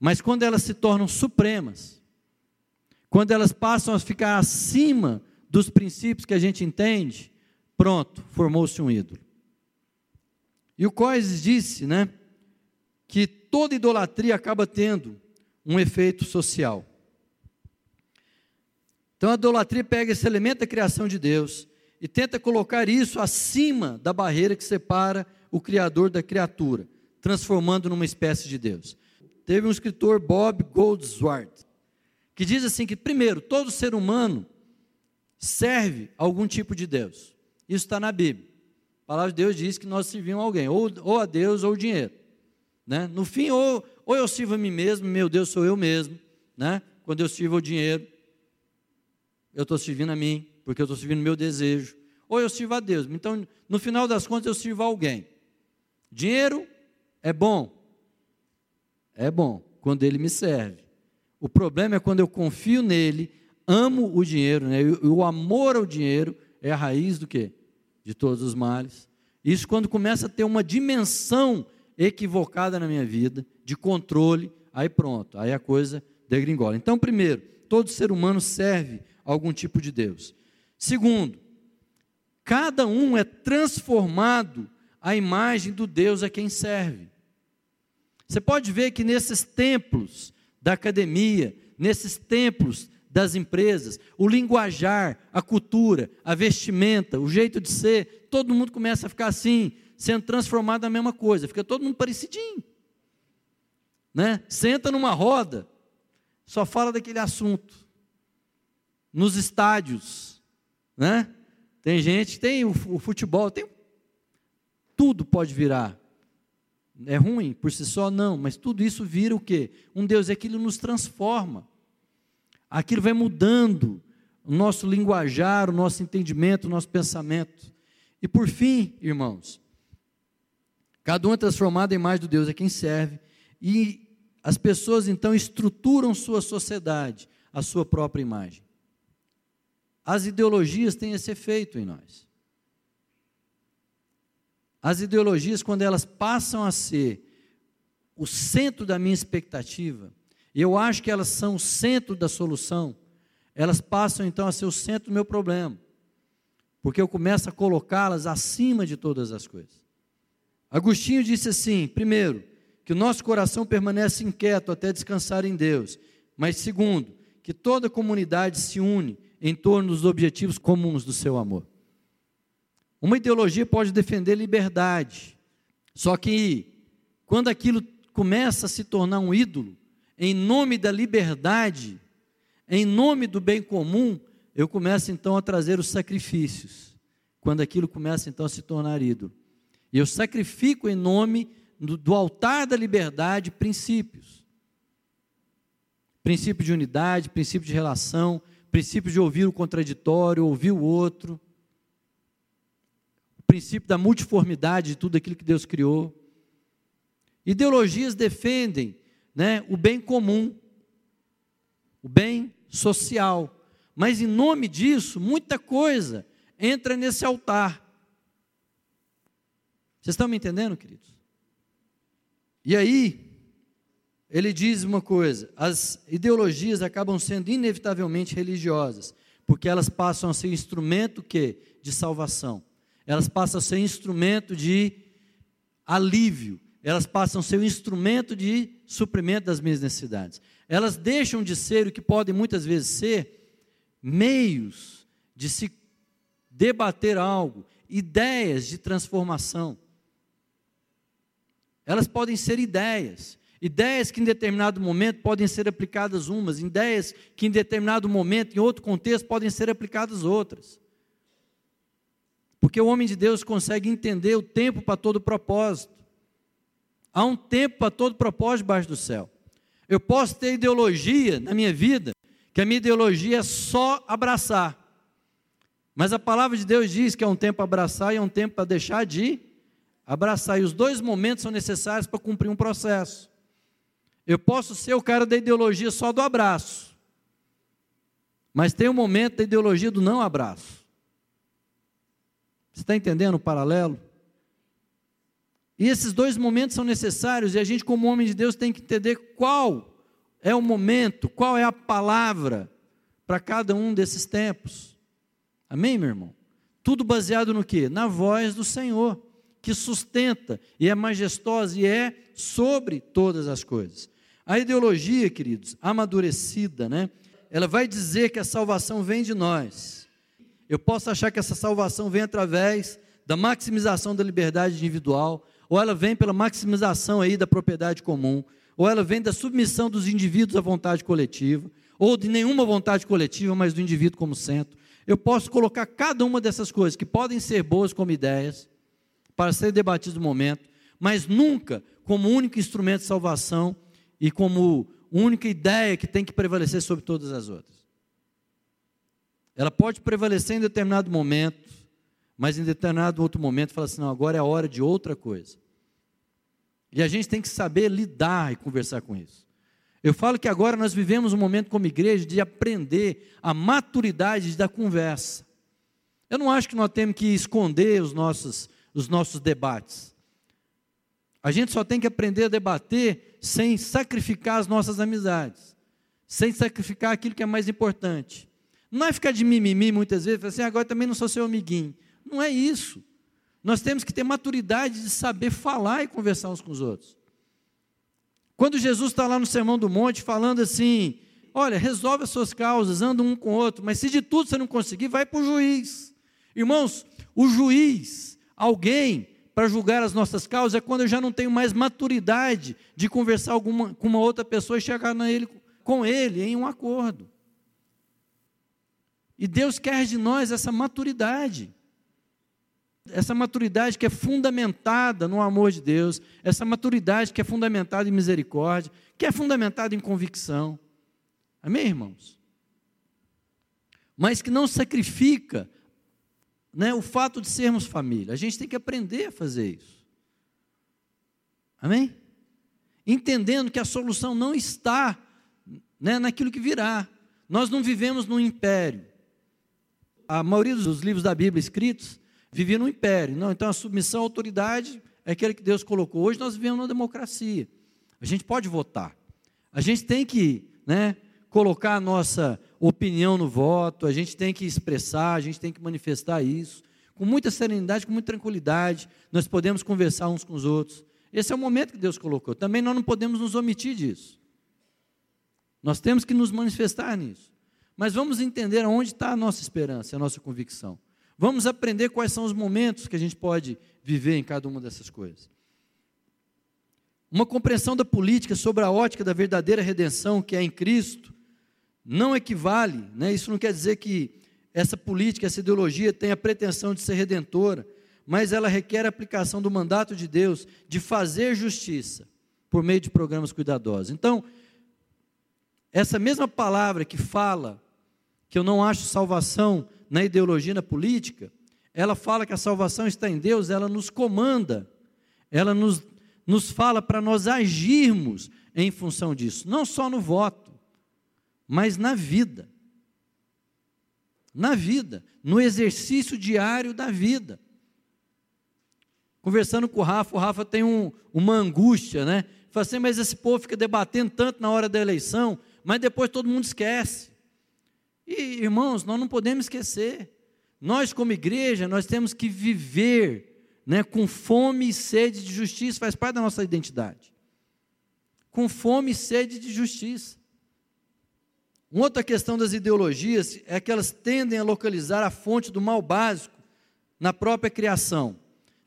Mas quando elas se tornam supremas, quando elas passam a ficar acima dos princípios que a gente entende, pronto, formou-se um ídolo. E o Coises disse, né, que toda idolatria acaba tendo um efeito social. Então a idolatria pega esse elemento da criação de Deus e tenta colocar isso acima da barreira que separa o Criador da criatura, transformando numa espécie de Deus. Teve um escritor, Bob Goldsworth, que diz assim que, primeiro, todo ser humano serve algum tipo de Deus. Isso está na Bíblia. A palavra de Deus diz que nós servimos alguém, ou, ou a Deus ou o dinheiro. Né? No fim, ou, ou eu sirvo a mim mesmo, meu Deus sou eu mesmo. Né? Quando eu sirvo o dinheiro, eu estou servindo a mim, porque eu estou servindo o meu desejo. Ou eu sirvo a Deus. Então, no final das contas, eu sirvo a alguém. Dinheiro é bom. É bom quando ele me serve. O problema é quando eu confio nele, amo o dinheiro, né? O amor ao dinheiro é a raiz do quê? De todos os males. Isso quando começa a ter uma dimensão equivocada na minha vida, de controle, aí pronto, aí a coisa degringola. Então, primeiro, todo ser humano serve a algum tipo de Deus. Segundo, cada um é transformado à imagem do Deus a quem serve. Você pode ver que nesses templos da academia, nesses templos das empresas, o linguajar, a cultura, a vestimenta, o jeito de ser, todo mundo começa a ficar assim, sendo transformado na mesma coisa, fica todo mundo parecidinho. Né? Senta numa roda, só fala daquele assunto. Nos estádios, né? Tem gente, tem o, futebol, tem tudo pode virar. É ruim por si só não, mas tudo isso vira o quê? Um Deus, aquilo nos transforma. Aquilo vai mudando o nosso linguajar, o nosso entendimento, o nosso pensamento. E por fim, irmãos, Cada um é transformado em imagem do Deus a quem serve. E as pessoas então estruturam sua sociedade, a sua própria imagem. As ideologias têm esse efeito em nós. As ideologias, quando elas passam a ser o centro da minha expectativa, e eu acho que elas são o centro da solução, elas passam então a ser o centro do meu problema, porque eu começo a colocá-las acima de todas as coisas. Agostinho disse assim: primeiro, que o nosso coração permanece inquieto até descansar em Deus, mas segundo, que toda comunidade se une em torno dos objetivos comuns do seu amor. Uma ideologia pode defender liberdade, só que quando aquilo começa a se tornar um ídolo, em nome da liberdade, em nome do bem comum, eu começo então a trazer os sacrifícios. Quando aquilo começa então a se tornar ídolo. E eu sacrifico em nome do, do altar da liberdade princípios. Princípio de unidade, princípio de relação, princípio de ouvir o contraditório, ouvir o outro. Princípio da multiformidade de tudo aquilo que Deus criou. Ideologias defendem né, o bem comum, o bem social. Mas em nome disso, muita coisa entra nesse altar. Vocês estão me entendendo, queridos? E aí, ele diz uma coisa: as ideologias acabam sendo inevitavelmente religiosas, porque elas passam a ser instrumento que de salvação. Elas passam a ser instrumento de alívio, elas passam a ser um instrumento de suprimento das minhas necessidades. Elas deixam de ser o que podem muitas vezes ser meios de se debater algo, ideias de transformação. Elas podem ser ideias, ideias que em determinado momento podem ser aplicadas umas, ideias que em determinado momento, em outro contexto, podem ser aplicadas outras. Porque o homem de Deus consegue entender o tempo para todo propósito. Há um tempo para todo propósito debaixo do céu. Eu posso ter ideologia na minha vida, que a minha ideologia é só abraçar. Mas a palavra de Deus diz que é um tempo para abraçar e é um tempo para deixar de abraçar. E os dois momentos são necessários para cumprir um processo. Eu posso ser o cara da ideologia só do abraço. Mas tem um momento da ideologia do não abraço. Você está entendendo o paralelo? E esses dois momentos são necessários e a gente, como homem de Deus, tem que entender qual é o momento, qual é a palavra para cada um desses tempos. Amém, meu irmão? Tudo baseado no que? Na voz do Senhor, que sustenta e é majestosa e é sobre todas as coisas. A ideologia, queridos, amadurecida, né? Ela vai dizer que a salvação vem de nós. Eu posso achar que essa salvação vem através da maximização da liberdade individual, ou ela vem pela maximização aí da propriedade comum, ou ela vem da submissão dos indivíduos à vontade coletiva, ou de nenhuma vontade coletiva, mas do indivíduo como centro. Eu posso colocar cada uma dessas coisas que podem ser boas como ideias para ser debatidas no momento, mas nunca como único instrumento de salvação e como única ideia que tem que prevalecer sobre todas as outras. Ela pode prevalecer em determinado momento, mas em determinado outro momento fala assim: não, agora é a hora de outra coisa. E a gente tem que saber lidar e conversar com isso. Eu falo que agora nós vivemos um momento como igreja de aprender a maturidade da conversa. Eu não acho que nós temos que esconder os nossos, os nossos debates. A gente só tem que aprender a debater sem sacrificar as nossas amizades, sem sacrificar aquilo que é mais importante. Não é ficar de mimimi muitas vezes, assim, agora também não sou seu amiguinho. Não é isso. Nós temos que ter maturidade de saber falar e conversar uns com os outros. Quando Jesus está lá no Sermão do Monte falando assim: olha, resolve as suas causas, anda um com o outro, mas se de tudo você não conseguir, vai para o juiz. Irmãos, o juiz, alguém para julgar as nossas causas, é quando eu já não tenho mais maturidade de conversar alguma, com uma outra pessoa e chegar na ele, com ele em um acordo. E Deus quer de nós essa maturidade. Essa maturidade que é fundamentada no amor de Deus, essa maturidade que é fundamentada em misericórdia, que é fundamentada em convicção. Amém, irmãos? Mas que não sacrifica né, o fato de sermos família. A gente tem que aprender a fazer isso. Amém? Entendendo que a solução não está né, naquilo que virá. Nós não vivemos num império. A maioria dos livros da Bíblia escritos vivia no império. Não, então a submissão à autoridade é aquele que Deus colocou. Hoje nós vivemos na democracia. A gente pode votar. A gente tem que né, colocar a nossa opinião no voto, a gente tem que expressar, a gente tem que manifestar isso. Com muita serenidade, com muita tranquilidade, nós podemos conversar uns com os outros. Esse é o momento que Deus colocou. Também nós não podemos nos omitir disso. Nós temos que nos manifestar nisso. Mas vamos entender onde está a nossa esperança, a nossa convicção. Vamos aprender quais são os momentos que a gente pode viver em cada uma dessas coisas. Uma compreensão da política sobre a ótica da verdadeira redenção que é em Cristo não equivale, né? isso não quer dizer que essa política, essa ideologia tem a pretensão de ser redentora, mas ela requer a aplicação do mandato de Deus de fazer justiça por meio de programas cuidadosos. Então, essa mesma palavra que fala que eu não acho salvação na ideologia, na política, ela fala que a salvação está em Deus, ela nos comanda, ela nos, nos fala para nós agirmos em função disso, não só no voto, mas na vida. Na vida, no exercício diário da vida. Conversando com o Rafa, o Rafa tem um, uma angústia, né? Fala assim, mas esse povo fica debatendo tanto na hora da eleição, mas depois todo mundo esquece. E, irmãos, nós não podemos esquecer. Nós, como igreja, nós temos que viver né, com fome e sede de justiça, faz parte da nossa identidade. Com fome e sede de justiça. Uma outra questão das ideologias é que elas tendem a localizar a fonte do mal básico na própria criação.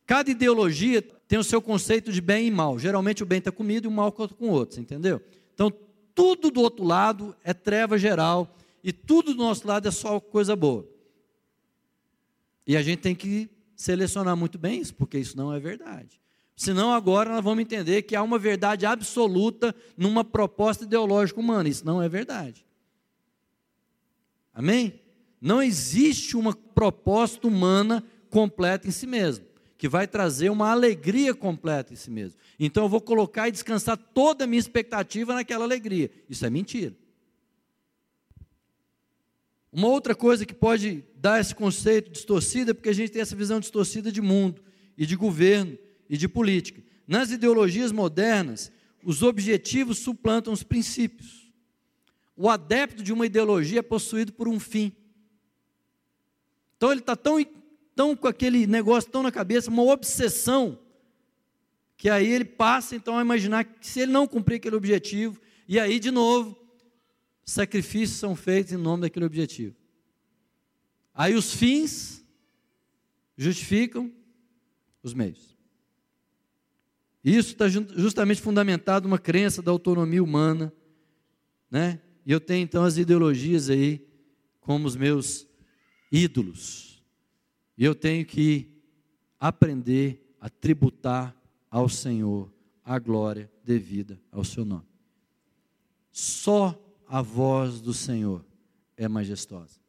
Cada ideologia tem o seu conceito de bem e mal. Geralmente o bem está comido e o mal com outros, entendeu? Então, tudo do outro lado é treva geral e tudo do nosso lado é só coisa boa. E a gente tem que selecionar muito bem isso, porque isso não é verdade. Senão agora nós vamos entender que há uma verdade absoluta numa proposta ideológica humana. Isso não é verdade. Amém? Não existe uma proposta humana completa em si mesmo, que vai trazer uma alegria completa em si mesmo. Então eu vou colocar e descansar toda a minha expectativa naquela alegria. Isso é mentira. Uma outra coisa que pode dar esse conceito distorcido é porque a gente tem essa visão distorcida de mundo e de governo e de política. Nas ideologias modernas, os objetivos suplantam os princípios. O adepto de uma ideologia é possuído por um fim. Então ele está tão, tão com aquele negócio tão na cabeça, uma obsessão, que aí ele passa então a imaginar que se ele não cumprir aquele objetivo, e aí de novo, sacrifícios são feitos em nome daquele objetivo. Aí os fins justificam os meios. Isso está justamente fundamentado numa crença da autonomia humana, né? E eu tenho então as ideologias aí como os meus ídolos. E eu tenho que aprender a tributar ao Senhor a glória devida ao seu nome. Só a voz do Senhor é majestosa.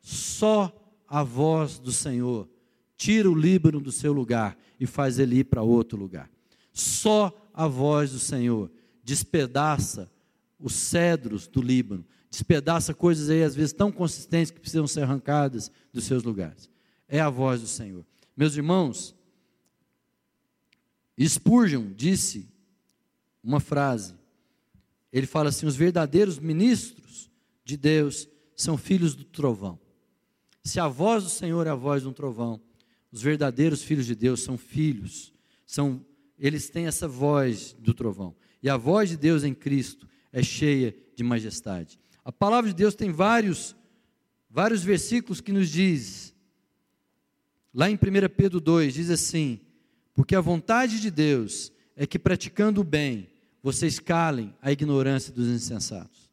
Só a voz do Senhor tira o Líbano do seu lugar e faz ele ir para outro lugar. Só a voz do Senhor despedaça os cedros do Líbano, despedaça coisas aí às vezes tão consistentes que precisam ser arrancadas dos seus lugares. É a voz do Senhor. Meus irmãos, Spurgeon disse uma frase ele fala assim: os verdadeiros ministros de Deus são filhos do trovão. Se a voz do Senhor é a voz de um trovão, os verdadeiros filhos de Deus são filhos, são eles têm essa voz do trovão. E a voz de Deus em Cristo é cheia de majestade. A palavra de Deus tem vários vários versículos que nos diz lá em 1 Pedro 2 diz assim: porque a vontade de Deus é que praticando o bem vocês calem a ignorância dos insensatos.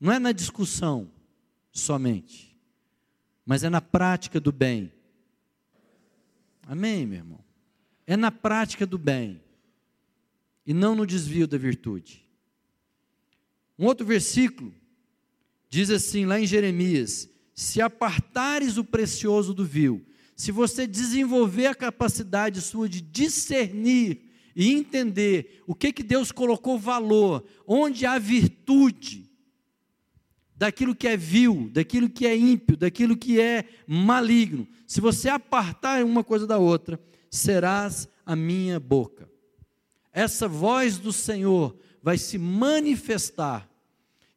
Não é na discussão somente, mas é na prática do bem. Amém, meu irmão? É na prática do bem e não no desvio da virtude. Um outro versículo diz assim, lá em Jeremias: Se apartares o precioso do vil, se você desenvolver a capacidade sua de discernir e entender o que, que Deus colocou valor, onde há virtude, daquilo que é vil, daquilo que é ímpio, daquilo que é maligno. Se você apartar uma coisa da outra, serás a minha boca. Essa voz do Senhor vai se manifestar,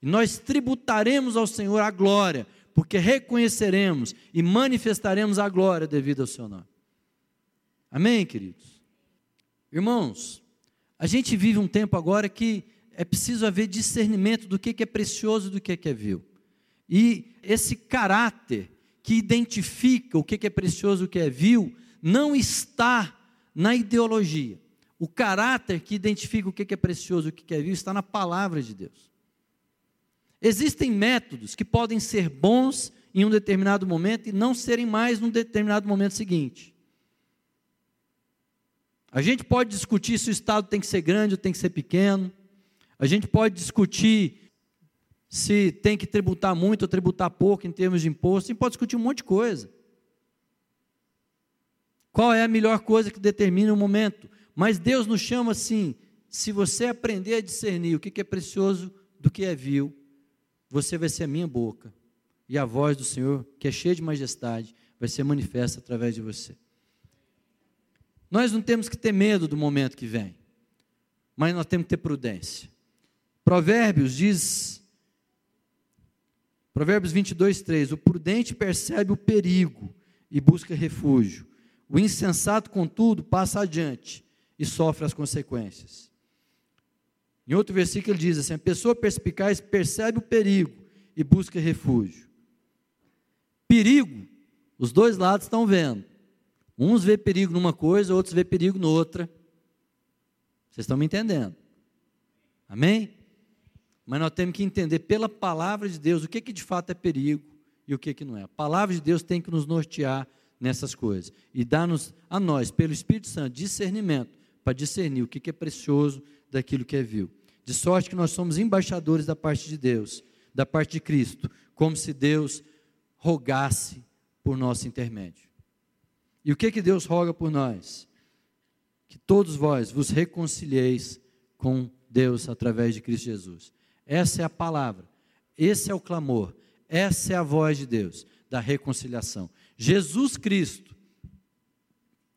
e nós tributaremos ao Senhor a glória, porque reconheceremos e manifestaremos a glória devido ao seu nome. Amém, queridos? Irmãos, a gente vive um tempo agora que é preciso haver discernimento do que é precioso e do que é vil. E esse caráter que identifica o que é precioso e o que é vil não está na ideologia. O caráter que identifica o que é precioso e o que é vil está na palavra de Deus. Existem métodos que podem ser bons em um determinado momento e não serem mais num determinado momento seguinte. A gente pode discutir se o Estado tem que ser grande ou tem que ser pequeno. A gente pode discutir se tem que tributar muito ou tributar pouco em termos de imposto. A gente pode discutir um monte de coisa. Qual é a melhor coisa que determina o momento? Mas Deus nos chama assim: se você aprender a discernir o que é precioso do que é vil, você vai ser a minha boca, e a voz do Senhor, que é cheia de majestade, vai ser manifesta através de você. Nós não temos que ter medo do momento que vem, mas nós temos que ter prudência. Provérbios diz, Provérbios 22, 3: O prudente percebe o perigo e busca refúgio, o insensato, contudo, passa adiante e sofre as consequências. Em outro versículo ele diz assim: a pessoa perspicaz percebe o perigo e busca refúgio. Perigo, os dois lados estão vendo. Uns vê perigo numa coisa, outros vê perigo noutra. Vocês estão me entendendo? Amém? Mas nós temos que entender pela palavra de Deus o que, que de fato é perigo e o que, que não é. A palavra de Deus tem que nos nortear nessas coisas e dar-nos a nós, pelo Espírito Santo, discernimento para discernir o que, que é precioso daquilo que é vil. De sorte que nós somos embaixadores da parte de Deus, da parte de Cristo, como se Deus rogasse por nosso intermédio. E o que que Deus roga por nós? Que todos vós vos reconcilieis com Deus através de Cristo Jesus. Essa é a palavra, esse é o clamor, essa é a voz de Deus, da reconciliação. Jesus Cristo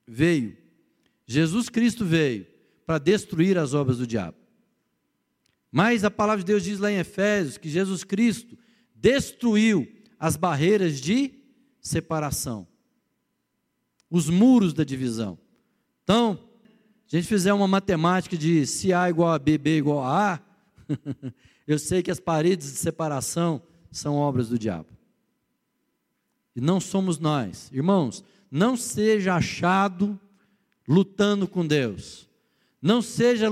veio, Jesus Cristo veio para destruir as obras do diabo. Mas a palavra de Deus diz lá em Efésios que Jesus Cristo destruiu as barreiras de separação, os muros da divisão. Então, se a gente fizer uma matemática de se A igual a B, B igual a A, [laughs] eu sei que as paredes de separação são obras do diabo. E não somos nós. Irmãos, não seja achado lutando com Deus. Não seja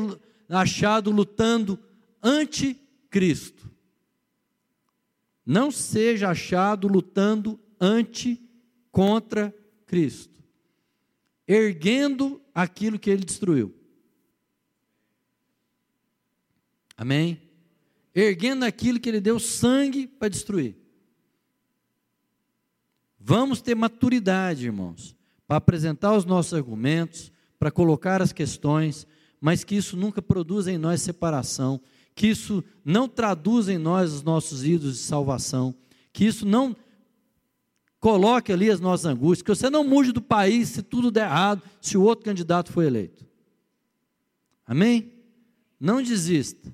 achado lutando anti-Cristo. Não seja achado lutando anti contra Cristo. Erguendo aquilo que ele destruiu. Amém? Erguendo aquilo que ele deu sangue para destruir. Vamos ter maturidade, irmãos, para apresentar os nossos argumentos, para colocar as questões, mas que isso nunca produza em nós separação, que isso não traduza em nós os nossos ídolos de salvação, que isso não coloque ali as nossas angústias, que você não mude do país se tudo der errado, se o outro candidato for eleito. Amém? Não desista.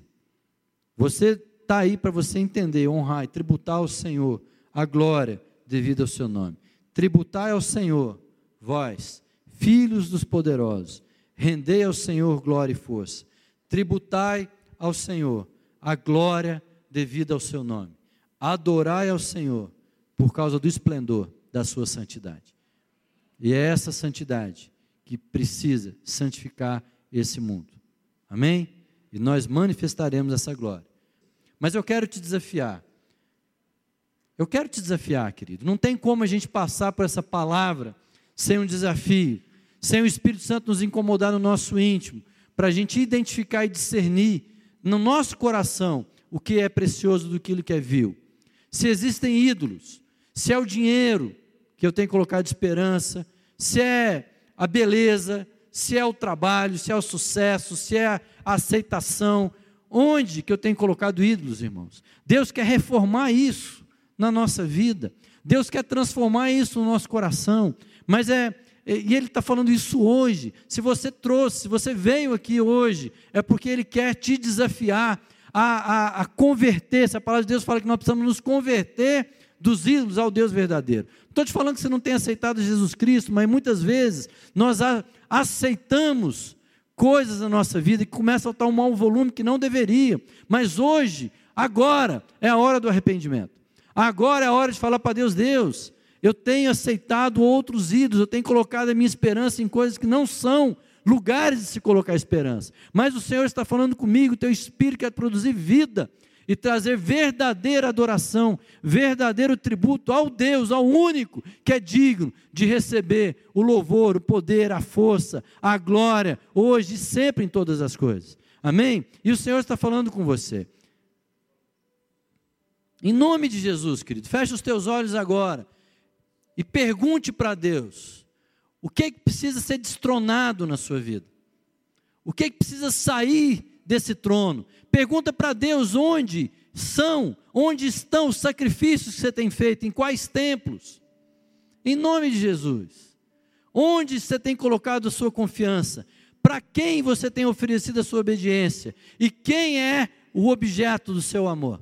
Você está aí para você entender, honrar e tributar ao Senhor a glória devida ao seu nome. Tributai ao Senhor, vós, filhos dos poderosos, rendei ao Senhor glória e força. Tributai ao Senhor a glória devida ao seu nome. Adorai ao Senhor por causa do esplendor da sua santidade. E é essa santidade que precisa santificar esse mundo. Amém? E nós manifestaremos essa glória. Mas eu quero te desafiar. Eu quero te desafiar, querido. Não tem como a gente passar por essa palavra sem um desafio, sem o Espírito Santo nos incomodar no nosso íntimo, para a gente identificar e discernir no nosso coração o que é precioso do que é vil. Se existem ídolos, se é o dinheiro que eu tenho colocado de esperança, se é a beleza, se é o trabalho, se é o sucesso, se é a aceitação, onde que eu tenho colocado ídolos, irmãos? Deus quer reformar isso na nossa vida. Deus quer transformar isso no nosso coração. Mas é e Ele está falando isso hoje. Se você trouxe, se você veio aqui hoje, é porque Ele quer te desafiar a, a, a converter. Se a palavra de Deus fala que nós precisamos nos converter dos ídolos ao Deus verdadeiro. Estou te falando que você não tem aceitado Jesus Cristo, mas muitas vezes nós aceitamos coisas na nossa vida que começam a tomar um volume que não deveria. Mas hoje, agora, é a hora do arrependimento. Agora é a hora de falar para Deus: Deus, eu tenho aceitado outros ídolos, eu tenho colocado a minha esperança em coisas que não são lugares de se colocar esperança. Mas o Senhor está falando comigo, o teu espírito quer produzir vida e trazer verdadeira adoração, verdadeiro tributo ao Deus, ao único que é digno de receber o louvor, o poder, a força, a glória, hoje e sempre em todas as coisas. Amém? E o Senhor está falando com você. Em nome de Jesus, querido, feche os teus olhos agora e pergunte para Deus: o que, é que precisa ser destronado na sua vida? O que, é que precisa sair desse trono? Pergunta para Deus onde são? Onde estão os sacrifícios que você tem feito? Em quais templos? Em nome de Jesus. Onde você tem colocado a sua confiança? Para quem você tem oferecido a sua obediência? E quem é o objeto do seu amor?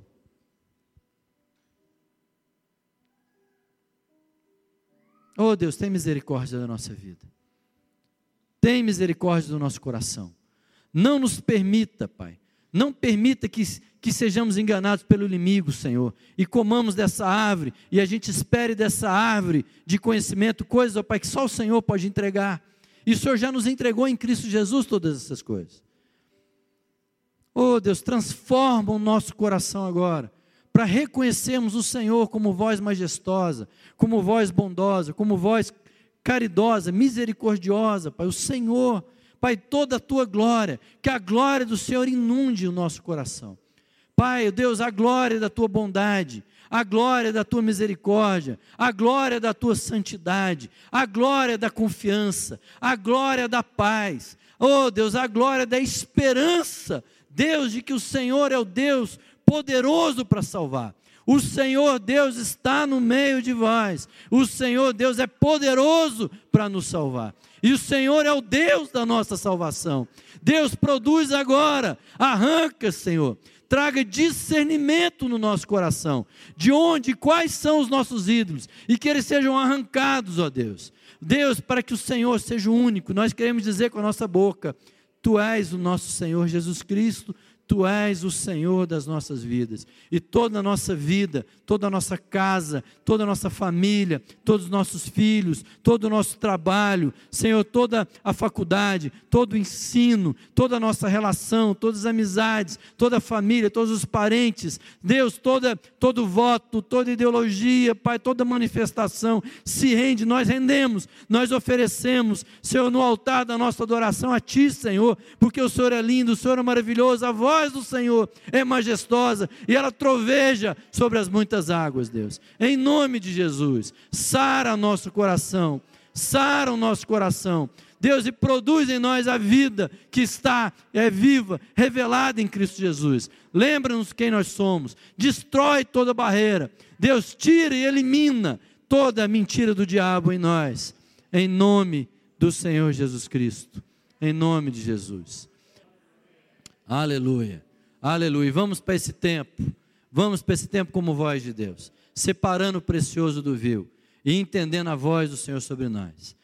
Oh Deus, tem misericórdia da nossa vida. Tem misericórdia do nosso coração. Não nos permita, Pai, não permita que, que sejamos enganados pelo inimigo, Senhor, e comamos dessa árvore, e a gente espere dessa árvore de conhecimento coisas, ó Pai, que só o Senhor pode entregar. E o Senhor já nos entregou em Cristo Jesus todas essas coisas. Oh Deus, transforma o nosso coração agora, para reconhecermos o Senhor como voz majestosa, como voz bondosa, como voz caridosa, misericordiosa, Pai, o Senhor Pai, toda a tua glória, que a glória do Senhor inunde o nosso coração. Pai, Deus, a glória da tua bondade, a glória da tua misericórdia, a glória da tua santidade, a glória da confiança, a glória da paz. Oh, Deus, a glória da esperança. Deus, de que o Senhor é o Deus poderoso para salvar. O Senhor Deus está no meio de vós. O Senhor Deus é poderoso para nos salvar. E o Senhor é o Deus da nossa salvação. Deus produz agora, arranca, Senhor, traga discernimento no nosso coração, de onde, quais são os nossos ídolos, e que eles sejam arrancados, ó Deus. Deus, para que o Senhor seja o único, nós queremos dizer com a nossa boca: Tu és o nosso Senhor Jesus Cristo, Tu és o Senhor das nossas vidas. E toda a nossa vida, toda a nossa casa, toda a nossa família, todos os nossos filhos, todo o nosso trabalho, Senhor, toda a faculdade, todo o ensino, toda a nossa relação, todas as amizades, toda a família, todos os parentes, Deus, toda, todo voto, toda ideologia, Pai, toda manifestação se rende, nós rendemos, nós oferecemos, Senhor, no altar da nossa adoração a Ti, Senhor, porque o Senhor é lindo, o Senhor é maravilhoso, a voz voz do Senhor é majestosa e ela troveja sobre as muitas águas, Deus. Em nome de Jesus, sara nosso coração, sara o nosso coração. Deus, e produz em nós a vida que está, é viva, revelada em Cristo Jesus. Lembra-nos quem nós somos, destrói toda barreira. Deus, tira e elimina toda a mentira do diabo em nós, em nome do Senhor Jesus Cristo. Em nome de Jesus. Aleluia. Aleluia. Vamos para esse tempo. Vamos para esse tempo como voz de Deus, separando o precioso do vil e entendendo a voz do Senhor sobre nós.